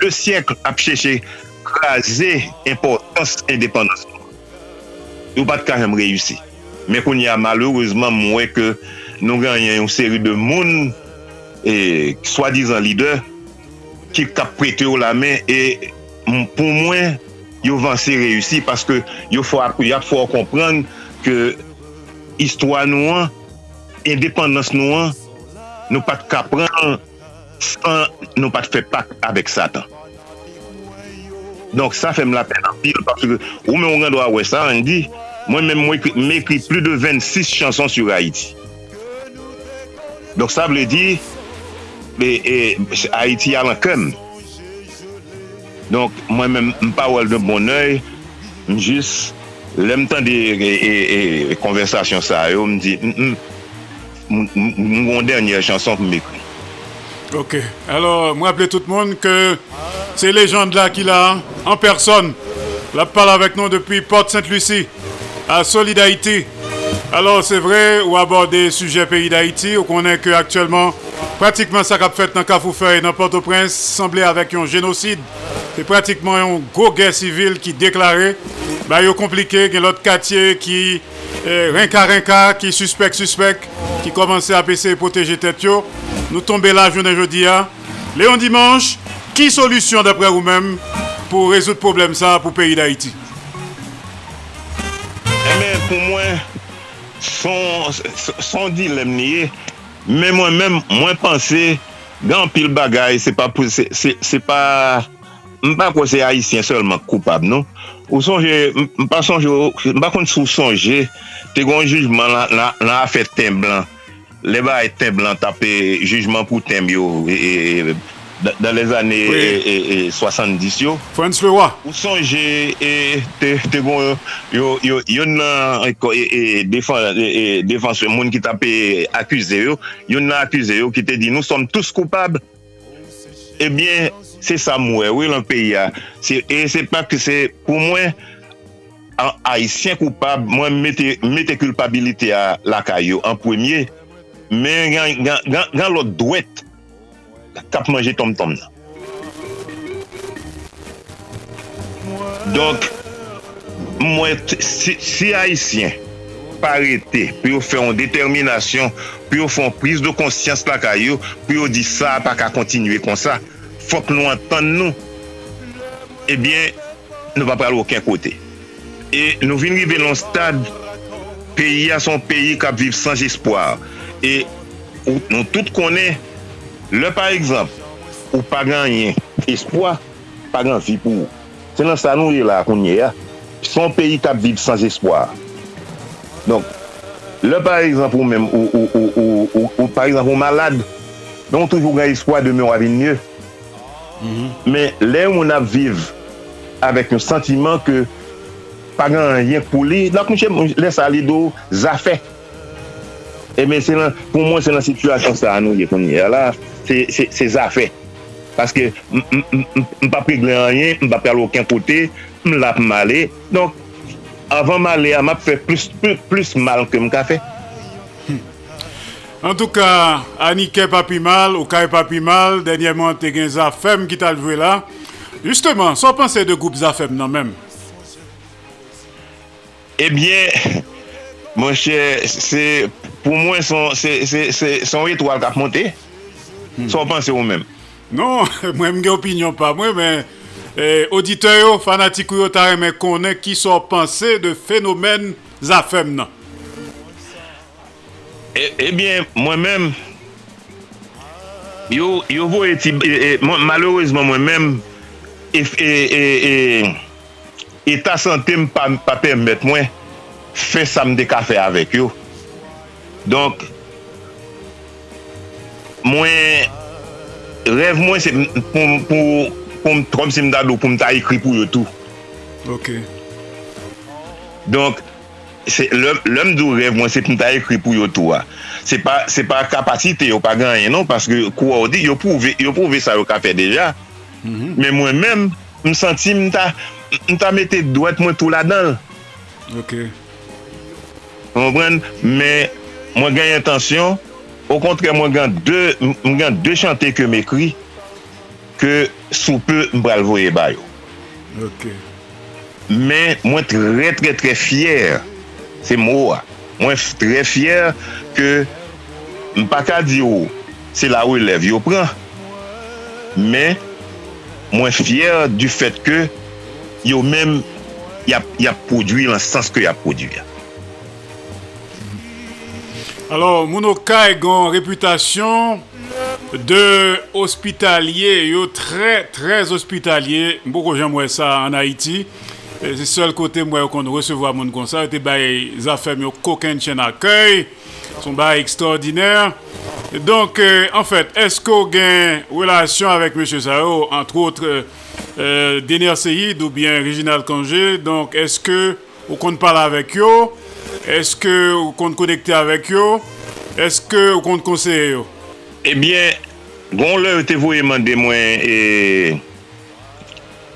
de siyek ap cheche krasè importans independans. Yo pat karem reyusi. Men kon ya malourezman mwen ke nou ganyen yon seri de moun e swa dizan lider ki kap prete yo la men e pou mwen yo vansi reyusi paske yo fwa fwa kompran ke histwa nou an independans nou an nou pat kapran san nou pat fe pak avek satan. Donk sa fem la pen apil ou men ou gen do a wesa an di mwen men mwen ekri plu de 26 chanson sur Haiti Donk sa vle di, e, e, Haiti alan ken. Donk mwen men mpa wèl de bon oy, mjus, lèm tan de e, konversasyon sa yo, mdi, mwen denye chanson pou mèkri. Ok, alors mwen rappele tout moun ke se lejande la ki la an person, la pale avèk nou depi Port Saint-Lucie, a Solid Haiti, Alors c'est vrai, ou aborder sujet pays d'Haïti, ou qu'on est que actuellement, pratiquement ça cap fait dans Cafoufeuille, dans Port-au-Prince, semblé avec un génocide. C'est pratiquement une grosse guerre civile qui déclarée. Bah, yo compliqué, il y a l'autre quartier qui eh, rinca rinca, qui suspect suspect, qui commençait à baisser et protéger tête yo. Nous tomber là journée jeudi à. Léon Dimanche, qui solution d'après vous-même pour résoudre problème ça pour pays d'Haïti? son, son dilem niye, men mwen men mwen panse, gan pil bagay, se pa, se, se, se pa, mpa kwa se haisyen solman koupab nou, ou sonje, mpa sonje, mpa kon sou sonje, te gon jujman la, la, la afe tem blan, le ba e tem blan tape jujman pou tem yo, e, e, e, dans les années oui. et, et, 70 yo. France Leroy. Ou sonje eh, te, te bon yo yon nan eh, eh, défense moun ki tape akuse yo, yon nan akuse yo ki te di nou som tous koupab ebyen eh se sa mwen wè lan peyi ya. E se pa ke se pou mwen an haisyen koupab mwen mette, mette kulpabilite la kayo an premye men gan lot dwet kap manje tom tom nan. Donk, mwen si, si haisyen parete, pou yo fè yon determinasyon, pou yo fè yon prise de konsyans la ka yo, pi yo di sa pa ka kontinue kon sa, fòk nou antan nou, eh ebyen, nou pa pral wakèn kote. E nou vin rive lon stad, peyi a son peyi kap viv sans espoir. E nou tout konen, Le par exemple, ou pa ganyen espoi, pa ganyen vi pou. Se nan sa nou ye la akounye ya, son peyi kap viv sans espoi. Donk, le par exemple ou mèm, ou, ou, ou, ou par exemple ou malade, don toujou ganyen espoi de mè ou avin nye. Men, lè ou nan viv avèk yon sentiman ke pa ganyen pou li, donk mè chèm lè sa li do zafè. E men, pou mwen se nan situasyon sa anou ye akounye ya la, se zafè. Paske m pa pregle anyen, m pa pregle oken kote, m la p malè. Donk, avan malè m ap fè plus, plus, plus mal ke m ka fè. En tout ka, Anike papi mal, ou kaye papi mal, denyeman te gen zafèm ki tal vwe la. Justeman, so panse de goup zafèm nan menm? Ebyen, eh mwen chè, pou mwen son etwal kap monte. Son panse ou men? Non, mwen mge opinyon pa mwen, men eh, auditeyo, fanatikou yo tare men konen ki son panse de fenomen zafem nan. Ebyen, eh, eh mwen men, yo, yo vo eti, eh, eh, malourezman mwen men, e, e, e, eta sante m pa, pa permet mwen, fe sa m de kafe avek yo. Donk, mwen, rev mwen se pou, pou, pou, kom se mdado pou mta ekri pou yo tou. Ok. Donk, se lèm dou rev mwen se pou mta ekri pou yo tou a. Se pa, se pa kapasite yo pa ganyen non, paske kwa ou di, yo pouve, yo pouve sa yo ka fe deja. Mm -hmm. Men mwen men, m senti m ta m ta mette dwet mwen tou la dan. Ok. Mwen mwen, men mwen ganyen tansyon, Au kontre mwen gen de, de chante ke mekri ke sou pe mbralvo e bayo. Ok. Men mwen tre tre tre fyer se mwa. Mwen tre fyer ke mpaka di yo se la ou elev yo pran. Men mwen fyer du fet ke yo men yap, yap prodwi lan sens ke yap prodwi ya. Alors, Mounokai gon reputasyon de ospitalye, yo tre, trez ospitalye, mboko jan mwen sa an Haiti, se sol kote mwen yo kon resevo a moun kon sa, yo te bay zafem yo koken chen akay, son bay ekstraordiner. Donk, euh, en fèt, fait, esko gen relasyon avèk M. Sao, antre otre euh, euh Dener Seyid ou bien Reginald Kangé, donk eske ou kon pala avèk yo, Eske ou kon konekte avèk yo? Eske ou kon konseye yo? Ebyen, goun lè te voye mande mwen e...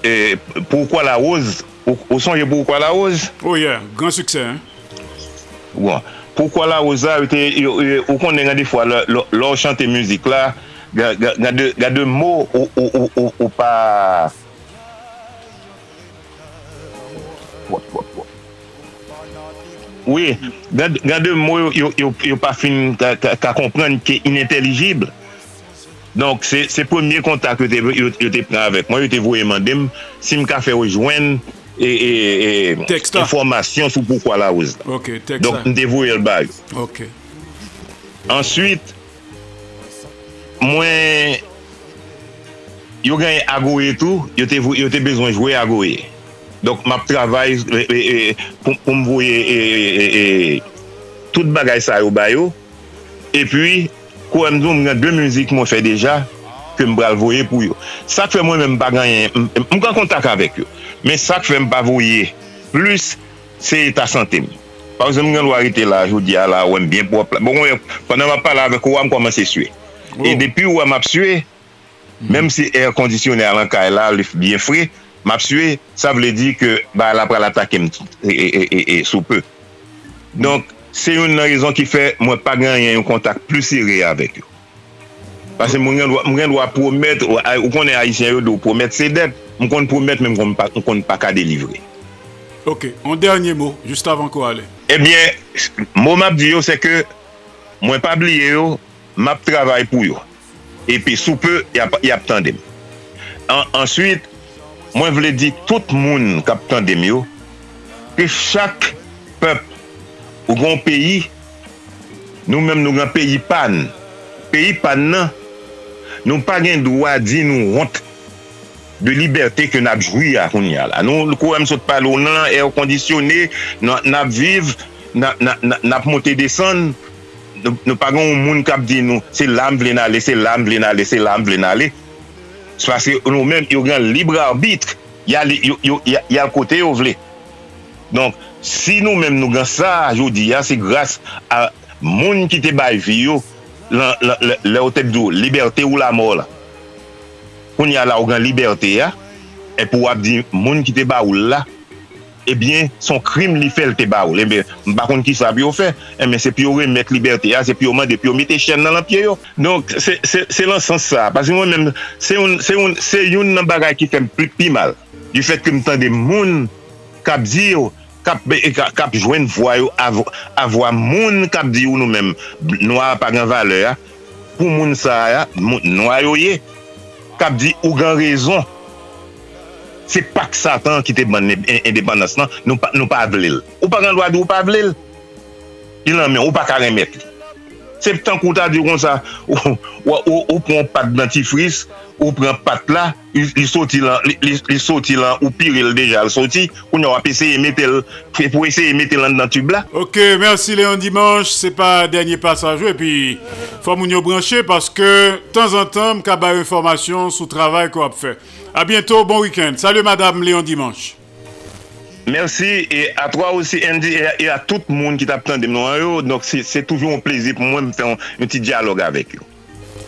e poukwa la oz? Ou sonje poukwa la oz? Oh yeah, gran suksè. Bon, poukwa la oz la, ou konen gade fwa lò chante müzik la, gade mò ou pa... Oui, gade mwen yo yo, yo pa fin ka, ka, ka komprenn ki ininteligible. Donk se se premier kontak yo te, yo, yo te pran avèk. Mwen yo te vou mandem, si m ka fe rejoen e e, e informasyon sou poukwa la ouz. Ok, teksta. Donk m te vou l bag. Ok. Ansyit, mwen yo gen agoye tou, yo te, te bezon jwe agoye. Donk map travay e, e, e, pou mvoye tout bagay sa yo bayo. E pi, kou mdou mwen de müzik mwen fè deja, ke mbral voye pou yo. Sa k fè mwen mwen bagayen, mwen kan kontak avèk yo. Men sa k fè mwen pa voye. Plus, se ta santem. Par exemple, mwen lwa rite la, jodi a la, wèm bien pou wap la. Bon, wèm, pandan wap pala avèk wèm koman se sue. Oh. E depi wèm ap sue, mèm se air kondisyonè alan ka e la, lif bien fri, map sue, sa vle di ke ba la pral atake m e e, e, e, e sou peu. Donk, se yon nan rezon ki fe, mwen pa gan yon kontak plus sire avèk yo. Pase mwen gen dwa promet, ou konen Haitien yo dwa promet se det, mwen kon promet men mwen kon pa ka delivre. Ok, an dernye mou, just avan ko ale. Ebyen, eh mou map di yo se ke, mwen pa bliye yo, map travay pou yo. Epi soupe, yap, yap tandem. An, answit, mwen vle di tout moun kap kapitan demyo, ke chak pep ou gon peyi, nou menm nou gan peyi pan, peyi pan nan, nou pa gen dwa di nou hont de liberté ke nap jwi a koun ya la. Nou kou em sot palo nan, e ou nan nap viv, nap, nap, nap monte desan, nou, nou pa gen ou moun kap di nou, se lam vle nale, se lam vle nale, se lam vle nale, Se pase nou men, yo gen libre arbitre, ya ya kote yo vle. Donk, si nou men nou gen sa, jodi ya, se grase a moun ki te bay vi yo, lan le o tep do, liberté ou la mor la. Koun ya la ou gen liberté ya, e pou ap di moun ki te bay ou la, ebyen, son krim li fel te ba ou. Ebyen, bakon ki sa bi ou fe, ebyen se pi ou remet liberté ya, se pi ou mande, pi ou mette chen nan lan lanpye yo. Donk, se se, se lan sens sa. Pasi mwen men, se yon nan bagay ki fem pi pi mal. Di fet ki mtande moun kap di yo, kap, kap kap jwen vwa yo, avwa, avwa moun kap di yo nou men, noa pa gen vale ya, pou moun sa ya, moun noa yo ye, kap di ou gen rezon, Se pak satan ki te ban independans nan, nou pa, pa avlil. Ou pa gen lwa di ou pa avlil, il nan men, ou pa karemet li. Septan konta di kon sa, ou pon pat dentifris, ou pon pat la, li soti lan, ou pire il deja, li soti, ou nou ap eseye metel, pou eseye metel an dan tub la. Ok, mersi Leon Dimanche, se pa denye pasajou, e pi fwa moun yo branche, paske tan zan tan m kaba informasyon sou travay ko ap fe. A bientou, bon week-end. Salve Madame Leon Dimanche. Merci, et à toi aussi, Andy, et à, tout le monde qui t'attend de nous. Donc, c'est toujours un plaisir pour moi de faire un, un petit dialogue avec eux.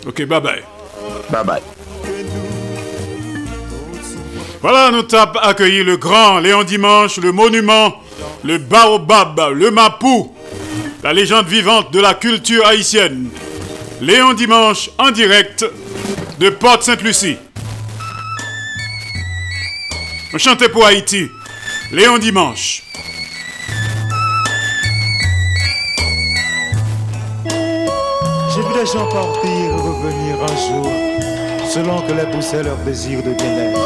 Ok, bye bye. Bye bye. Voilà, nous tapons accueilli le grand Léon Dimanche, le monument, le baobab, le mapou, la légende vivante de la culture haïtienne. Léon Dimanche en direct de Porte-Sainte-Lucie. On chantait pour Haïti. Léon Dimanche. J'ai vu des gens partir revenir un jour, selon que les poussait leur désir de bien-être.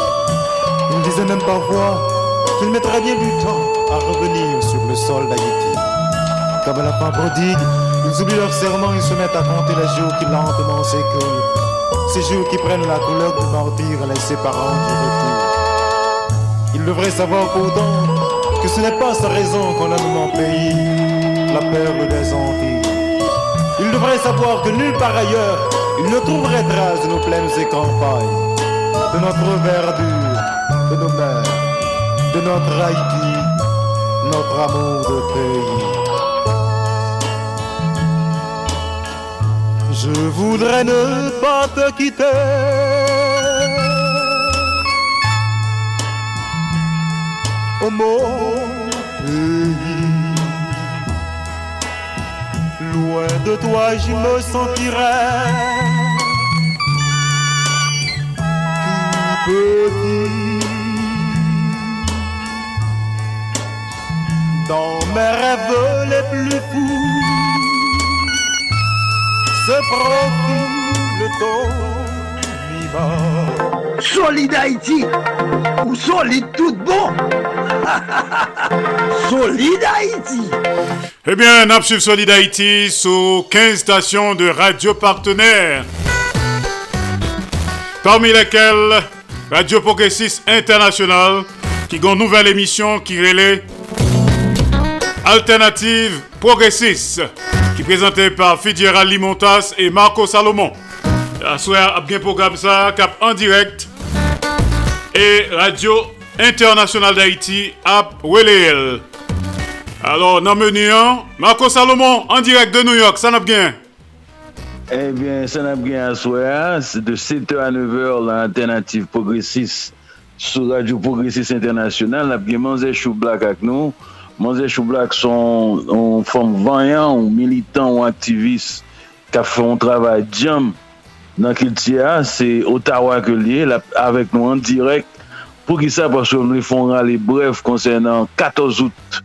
Ils me disaient même parfois qu'ils mettraient bien du temps à revenir sur le sol d'Haïti. Comme un enfant prodigue, ils oublient leur serment, ils se mettent à compter les jours qui lentement s'écoulent. Ces jours qui prennent la couleur du martyr les séparant du retour. Ils devraient savoir pourtant que ce n'est pas sa raison qu'on aime mon pays, la perle des Antilles. Ils devraient savoir que nulle part ailleurs, ils ne trouveraient trace de nos plaines et campagnes, de notre verdure, de nos mers, de notre Haïti, notre amour de pays. Je voudrais ne pas te quitter. Oh mon pays, loin de toi, je me sentirais tout petit. Dans mes rêves les plus fous, se profile ton image. Solide Haïti ou solide tout bon Solide Haïti Eh bien, suivons Solid Haïti sur 15 stations de radio partenaires. Parmi lesquelles Radio Progressiste International, qui a une nouvelle émission qui relaie Alternative Progressiste, qui est présentée par Fidiera Limontas et Marco Salomon. Aswe ap gen program sa kap an direkt E Radio Internasyonal d'Haïti ap wele el. Alors nan meni an, Marco Salomon an direkt de New York, san ap gen? Ebyen, eh san ap gen aswe an, de 7 a 9 or la Alternative Progressive Sou Radio Progressive Internasyonal ap gen Manze Choublak ak nou. Manze Choublak son fom vanyan, ou militant, ou aktivist Ka fon travay diyam nan kiltia, se Ottawa ke liye, la avek nou an direk, pou ki sa paswè mwen fon rale bref konsen nan 14 out,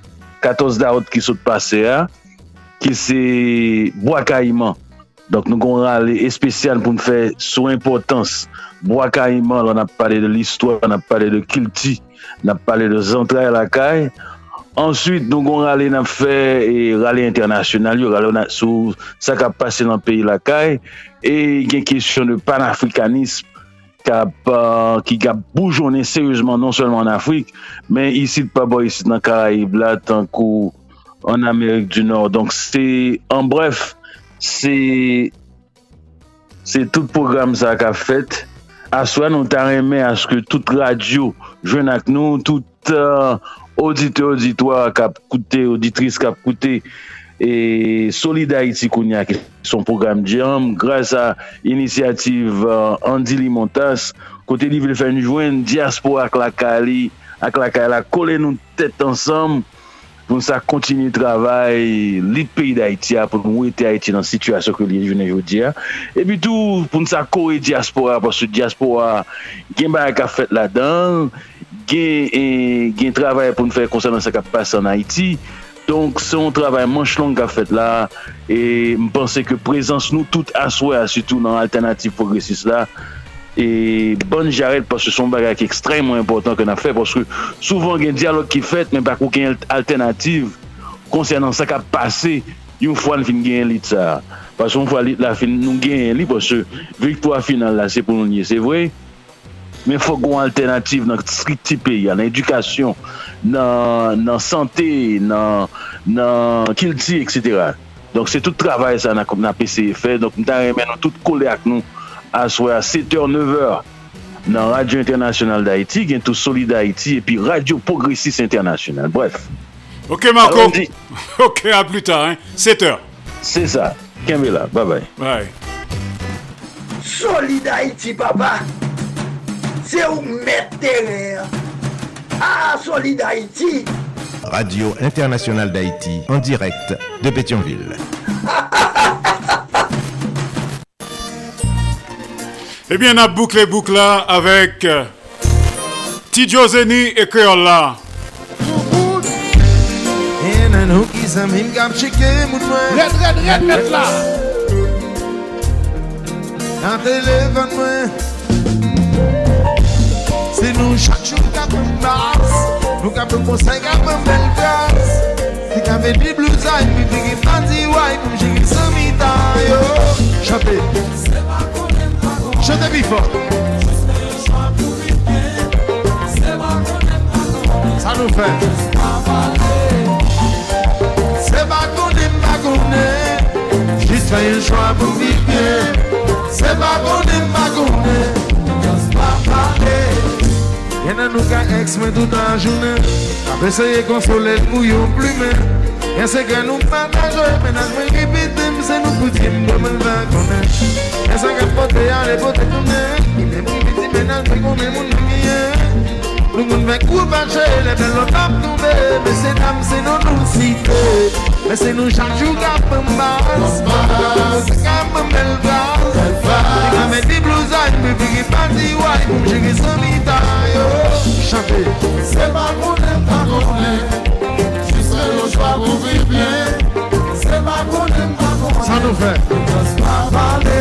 14 daout ki sot pase a, ki se Boakaiman. Donk nou kon rale espesyal pou nou fè sou importans. Boakaiman, an ap pale de l'histoire, an ap pale de kilti, an ap pale de zantra e lakay, Answit nou gon rale nan fe e rale internasyonal yo, rale nan sou sa ka pase nan peyi lakay e gen kesyon de panafrikanism ka, pa, ki ka boujone seryosman non solman an Afrik men isi pa bo isi nan Karaib la tankou an Amerik du Nord. Donk se, an bref, se se tout program sa ka fet aswa nou ta reme aske tout radio jwen ak nou, tout euh, audite auditoir kap koute, auditris kap koute, e Solida Haiti Kounia ki son program diyan, grase a inisiativ uh, Andy Limontas, kote li vil fèn jwen, diaspo ak la kali, ak la kala, kole nou tèt ansam, pou sa kontinu travay lit peyi da Haiti a, pou nou ete Haiti nan situasyon ke li jounen jodi a. E pi tou, pou sa kore diaspora, pou se diaspora gen ba ak a fèt la dan, e gen, e, gen travay pou nou fè konsernan sa kap passe an Haiti. Donk se yon travay manch long kap fèt la, e mpense ke prezans nou tout aswe asitou nan alternatif progresis la, E bon jaret paske son bagay ki ekstremman important ke na fe Paske souvan gen diyalog ki fet Men bakou gen alternatif Konsernan sa ka pase Yon fwa fin gen lit sa Paske yon fwa lit la fin nou gen lit Paske viktoa final la se pou nou nye se vwe men fò goun alternatif nan strik ti peyi, nan edukasyon, nan, nan sante, nan, nan kilti, etc. Donk se tout travay sa nan kom nan PCE fè, donk mta remen nou tout kole ak nou aswe a 7h, 9h nan Radio Internasyonal d'Haïti, gen tou Solid Haïti, epi Radio Progressis Internasyonal, bref. Ok Marco, ok a plus tard, 7h. Se sa, kembe la, bye bye. Bye. Solid Haïti, papa! C'est où mettre terrain. Ah, Solid Haïti. Radio Internationale d'Haïti, en direct de Pétionville. Eh bien, on a bouclé boucle là avec euh, Tidjo Zeni et Creola. Red, red, red, la Se nou chak chou ka pou mas Nou ka pou konsey ka pou mbel kras Se ka ve li blouzay Mi vigi panzi way Pou jigi somi tan yo. Chante. Chante bi fort. Sa nou fe. Se ba konen ba konen Jis fayen chwa pou vivye Se ba konen ba konen Yen nan nou ka eks men tout an jounen. Ape seye konsole pou yon plume. Yen se gen nou patajoy Menaj men ripite mse nou poutrim Mwen men van konen. Yen se gen pote a le pote konen. Yen men ripite menaj men konen moun mwen Nou moun ven kou manche Le ven lò tap nou ve Mese nam se nou nou site. Mese nou chanjou ka pembas Ka pembel vas Ka me di blou Bebi ki pati waj pou mje ki solita yo. Chante. Se pa konen pa konen Jisre yo chwa pou vi bien. Se pa konen pa konen Sa nou fe Jans pa pale.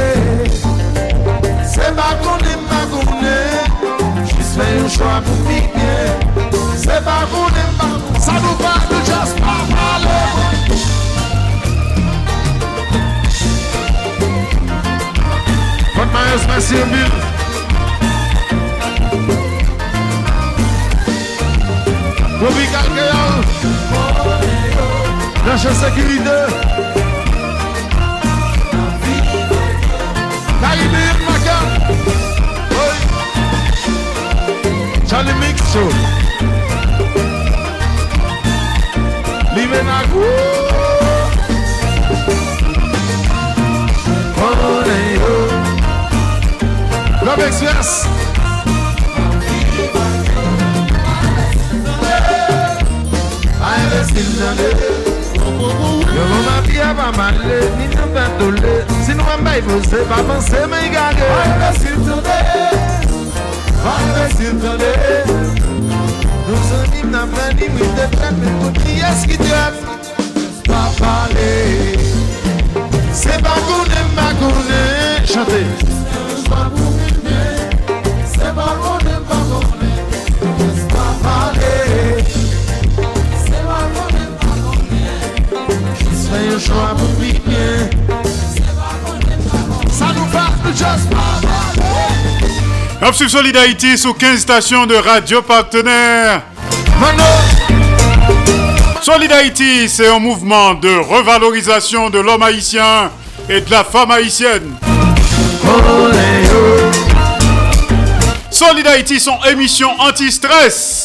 Se pa konen pa konen Jisre yo chwa pou vibyen Se pa konen pa konen Sa nou fe Jans pa pale. Miles Massiville. Bobby Calcayon. Nacha Sécurité. Caribé Maca. Charlie Mix Show. Love Express Yo vou ma pia pa male, ni nan ben dole Si ni mou te Absolue Solid Haïti sous 15 stations de radio partenaires. Solid Haïti, c'est un mouvement de revalorisation de l'homme haïtien et de la femme haïtienne. Solid Haïti, son émission anti-stress.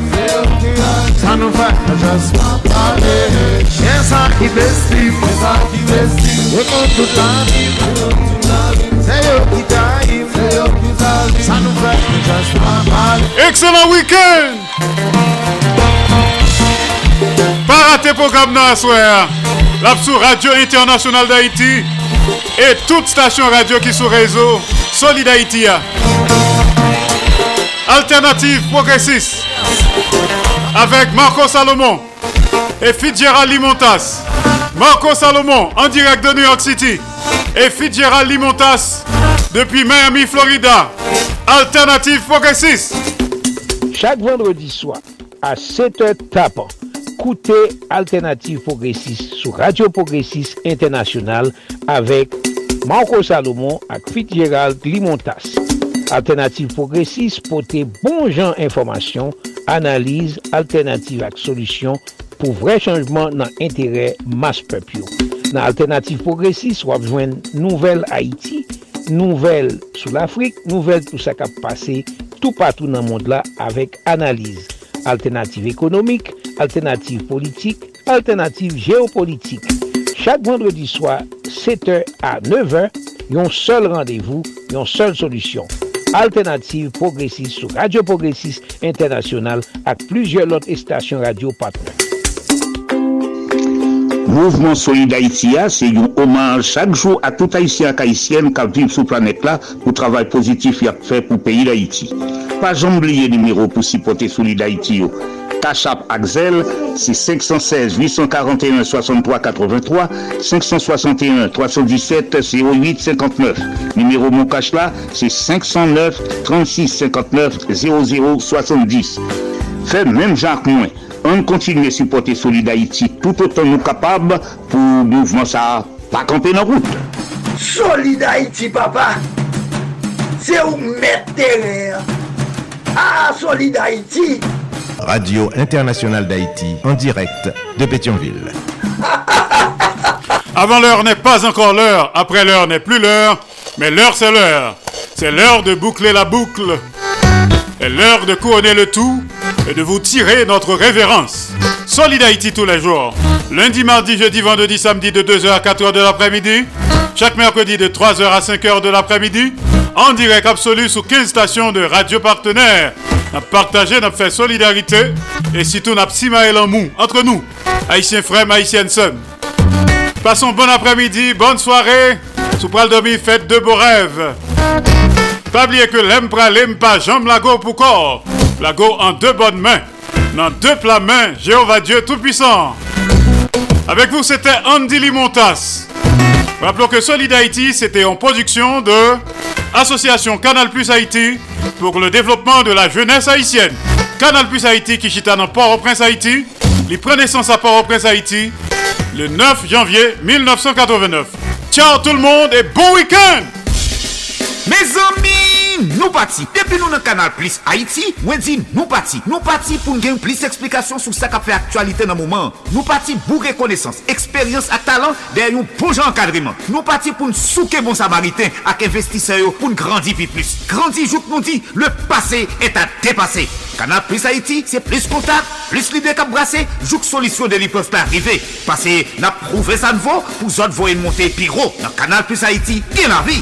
Excellent week-end! Pas rater programme dans la soirée. La sur Radio Internationale d'Haïti et toute station radio qui sous réseau Solid Haïti. Alternative progressiste avec Marco Salomon et Fitzgerald Limontas. Marco Salomon en direct de New York City et Fitzgerald Limontas depuis Miami, Florida. Alternative progressiste. Chaque vendredi soir, à 7h tapant, écoutez Alternative Progressiste sur Radio Progressiste International avec Marco Salomon et Fitzgerald Limontas. Alternative Progressive pote bon jan informasyon, analize, alternative ak solisyon pou vre chanjman nan entere mas pepyo. Nan Alternative Progressive wap jwen nouvel Haiti, nouvel sou l'Afrique, nouvel tout sa kap pase tout patou nan mond la avek analize. Alternative ekonomik, alternative politik, alternative geopolitik. Chak vendredi swa, 7 a 9 a, yon sol randevou, yon sol solisyon. Alternative Progressive sou Radio Progressive Internasyonal ak plujye lot estasyon radio patnen. Mouvement Solid Haïtia se yon oman chak jou a tout Haïtien ka Haïtien ka viv sou planet la pou travay pozitif yak fe pou peyi d'Haïti. Pa jambliye nimerou pou sipote Solid Haïti yo. Kachap Axel, c'est 516 841 63 83, 561 317 08 59. Numéro mon là, c'est 509 36 59 00 70. Fait même Jacques Moins. On continue à supporter Solid Haïti tout autant nous capables pour mouvement ça pas camper nos route. Solid Haïti, papa, c'est où mettre terre. Ah, Solid Haïti! Radio Internationale d'Haïti en direct de Pétionville. Avant l'heure n'est pas encore l'heure, après l'heure n'est plus l'heure, mais l'heure c'est l'heure. C'est l'heure de boucler la boucle. Et l'heure de couronner le tout et de vous tirer notre révérence. Solid Haïti tous les jours. Lundi, mardi, jeudi, vendredi, samedi de 2h à 4h de l'après-midi. Chaque mercredi de 3h à 5h de l'après-midi. En direct absolu sous 15 stations de radio partenaires. N'a partagé, n'a fait solidarité et surtout n'a psimaël en mou entre nous, haïtiens frères, haïtiennes sœurs. Passons bon après-midi, bonne soirée. Sous pral dormir, faites de beaux rêves. Pas oublier que l'aime pral l'aime pas, jambe lago pour corps. Lago en deux bonnes mains. Dans deux plats mains, Jéhovah Dieu Tout-Puissant. Avec vous, c'était Andy Limontas. Rappelons que Solid Haïti, c'était en production de Association Canal Plus Haïti pour le développement de la jeunesse haïtienne. Canal Plus Haïti qui chita dans Port-au-Prince Haïti. Il prend naissance à Port-au-Prince Haïti le 9 janvier 1989. Ciao tout le monde et bon week-end! Mes amis, di nou pati. Depi nou nan kanal Plus Haiti, mwen di nou pati. Nou pati pou gen plis eksplikasyon sou sa ka fe aktualite nan mouman. Nou pati bou rekonesans, eksperyans ak talant der yon bon jan kadriman. Nou pati pou nsouke bon samariten ak investiseyo pou ngrandi pi plus. Grandi jout nou di, le pase et a depase. Kanal Plus Haiti, se plis kontak, plis lide kap brase, jout solisyon de li peuf pa arrive. Pase na prouve sa nvo pou zot voyen monte pi ro. Nan Kanal Plus Haiti, gen la vi.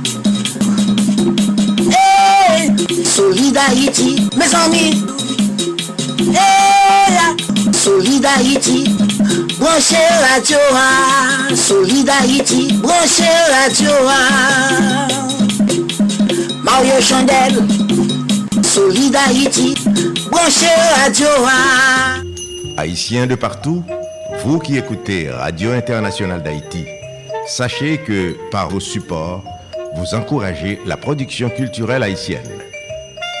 Hey, Solid Haïti, mes amis. Hey, là. Solid Haïti, branchez radio. ah. Solid Haïti, branchez radio. ah. Mario Chandel, Solid Haïti, branchez radio. ah. Haïtiens de partout, vous qui écoutez Radio Internationale d'Haïti, sachez que par vos supports, vous encouragez la production culturelle haïtienne.